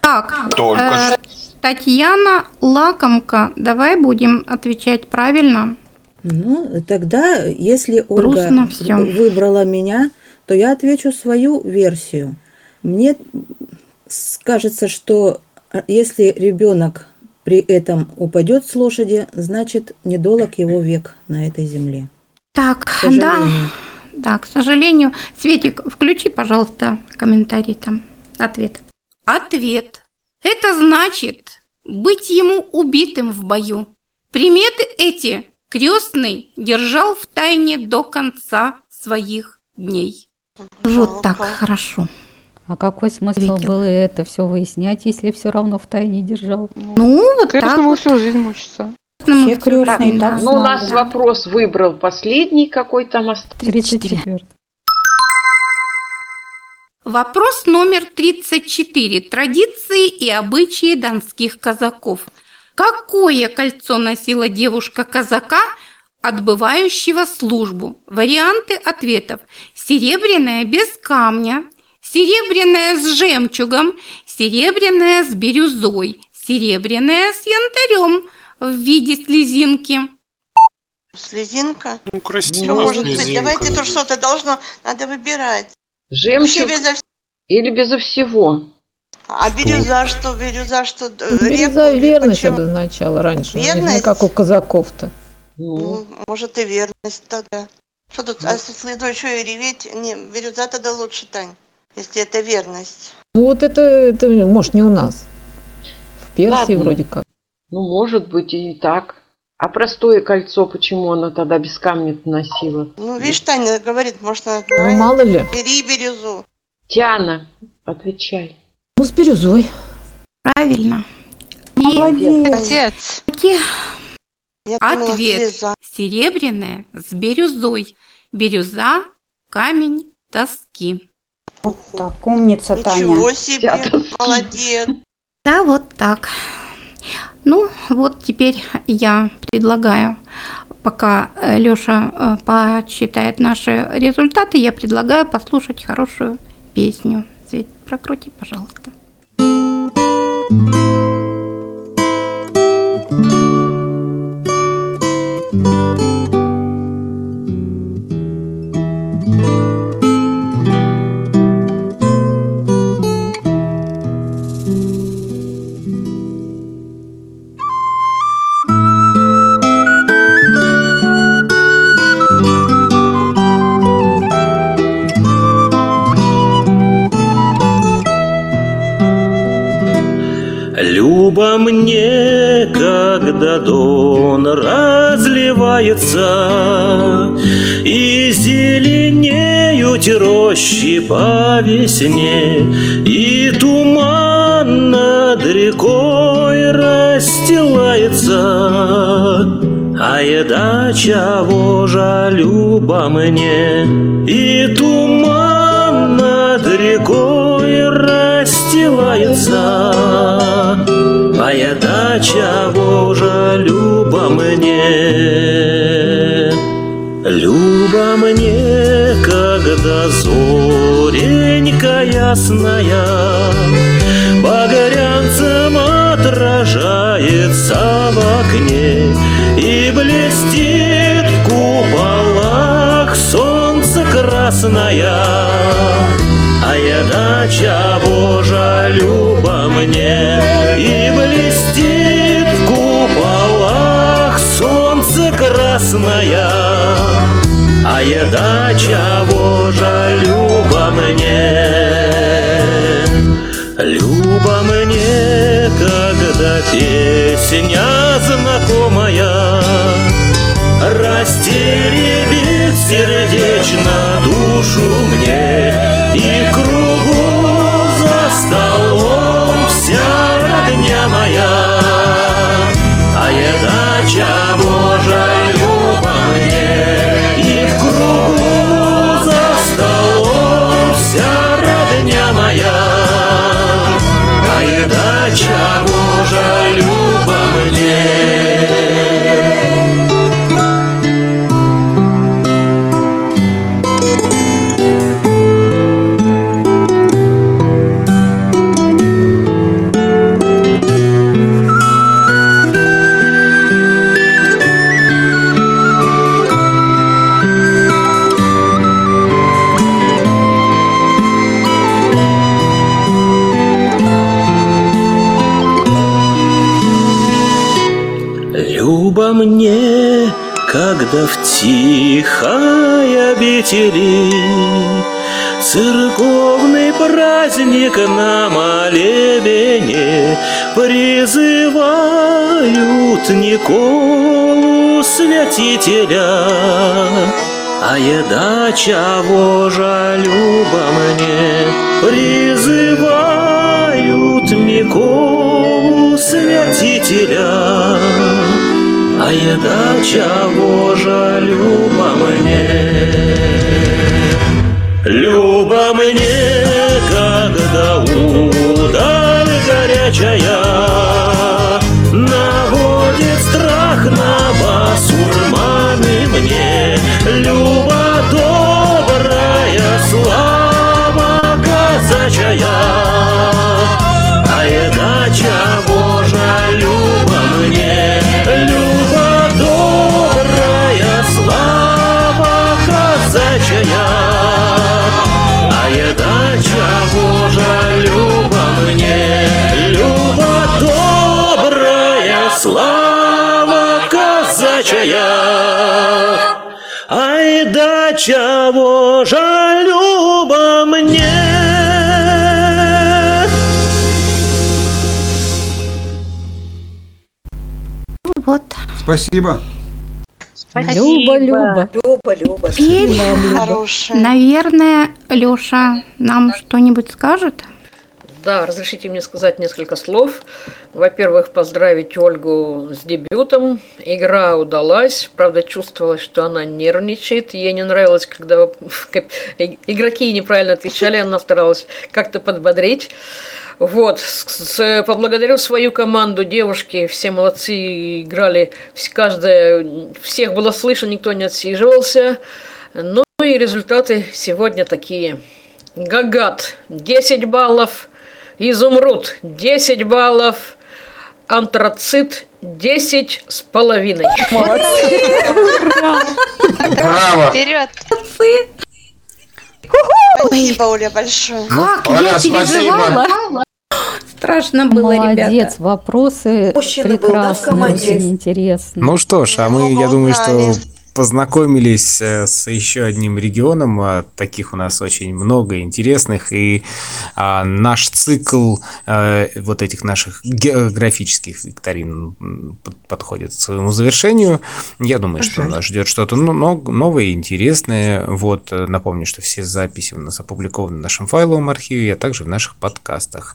Так, Только э. Татьяна Лакомка, давай будем отвечать правильно. Ну, тогда, если Ольга выбрала меня, то я отвечу свою версию. Мне кажется, что а, если ребенок при этом упадет с лошади, значит, недолг его век на этой земле. Так, да, да, к сожалению. Светик, включи, пожалуйста, комментарий там, ответ. Ответ. Это значит быть ему убитым в бою. Приметы эти крестный держал в тайне до конца своих дней. Вот так, хорошо. А какой смысл было это все выяснять, если все равно в тайне держал? Ну, вот так Крестному вот. всю жизнь мучиться. Крестному Все крестные так Ну, у нас вопрос выбрал последний, какой там остался. 34. Вопрос номер 34. Традиции и обычаи донских казаков. Какое кольцо носила девушка казака, отбывающего службу? Варианты ответов. Серебряное без камня, серебряное с жемчугом, серебряное с бирюзой, серебряное с янтарем в виде слезинки. Слезинка? Ну, красиво, может быть? слезинка. Давайте тут что-то должно, надо выбирать. Жемчуг или безо всего? А бирюза что? Бирюза что? Э, Бирюза реку? верность Почему? обозначала раньше, не- не Верность? как у казаков-то. Ну, может и верность тогда. Что тут? А если следу еще и реветь? Не, бирюза тогда лучше, Тань. Если это верность. Ну вот это, это может не у нас. В Персии Ладно. вроде как. Ну, может быть и так. А простое кольцо, почему оно тогда без камня носила? Ну, видишь, Таня говорит, может, она... Ну, мало ли. Бери бирюзу. Тиана, отвечай. Ну, с бирюзой. Правильно. Отец. Я думала, Ответ. слеза. Серебряная с бирюзой. Бирюза, камень, тоски. Так, умница, Ничего себе, молодец. Да, вот так. Ну, вот теперь я предлагаю, пока Леша подсчитает наши результаты, я предлагаю послушать хорошую песню. Свет, прокрути, пожалуйста. Когда дон разливается, И зеленеют рощи по весне, И туман над рекой расстилается. А еда чего же люба мне, И туман над рекой расстилается. А еда чего же люба мне, Люба мне, когда зоренька ясная Багрянцем отражается в окне И блестит в куполах солнце красное. А еда чего же люба мне красное А еда чего же люба мне. Люба мне, когда песня знакомая Растеребит сердечно душу мне. И кругу за столом вся родня моя А еда чего же тихой обители Церковный праздник на молебене Призывают Николу святителя. А еда чего же люба мне Призывают Николу святителя А еда чего же люба мне? Люба мне, когда удаль горячая Наводит страх на басурманы мне. Люба добрая, слава казачая А еда чего казачая. Ай да чего же люба мне? Вот. Спасибо. Люба, Люба. Люба, Люба. Теперь, наверное, Леша нам что-нибудь скажет? Да, разрешите мне сказать несколько слов. Во-первых, поздравить Ольгу с дебютом. Игра удалась. Правда, чувствовалось, что она нервничает. Ей не нравилось, когда игроки неправильно отвечали. Она старалась как-то подбодрить. Вот, с, поблагодарю свою команду, девушки, все молодцы, играли, каждая, всех было слышно, никто не отсиживался. Ну и результаты сегодня такие. Гагат 10 баллов, Изумруд 10 баллов, Антрацит 10 с половиной. Браво! Вперед! Спасибо, Оля, большое. Как Оля, я переживала. Страшно было, Молодец, ребята. вопросы Мужчина был, да, прекрасные, очень интересные. Ну что ж, а мы, я думаю, что. Познакомились э, с еще одним регионом. а Таких у нас очень много интересных. И а, наш цикл э, вот этих наших географических викторин подходит к своему завершению. Я думаю, что нас ждет что-то но- новое и интересное. Вот, э, напомню, что все записи у нас опубликованы в нашем файловом архиве, а также в наших подкастах.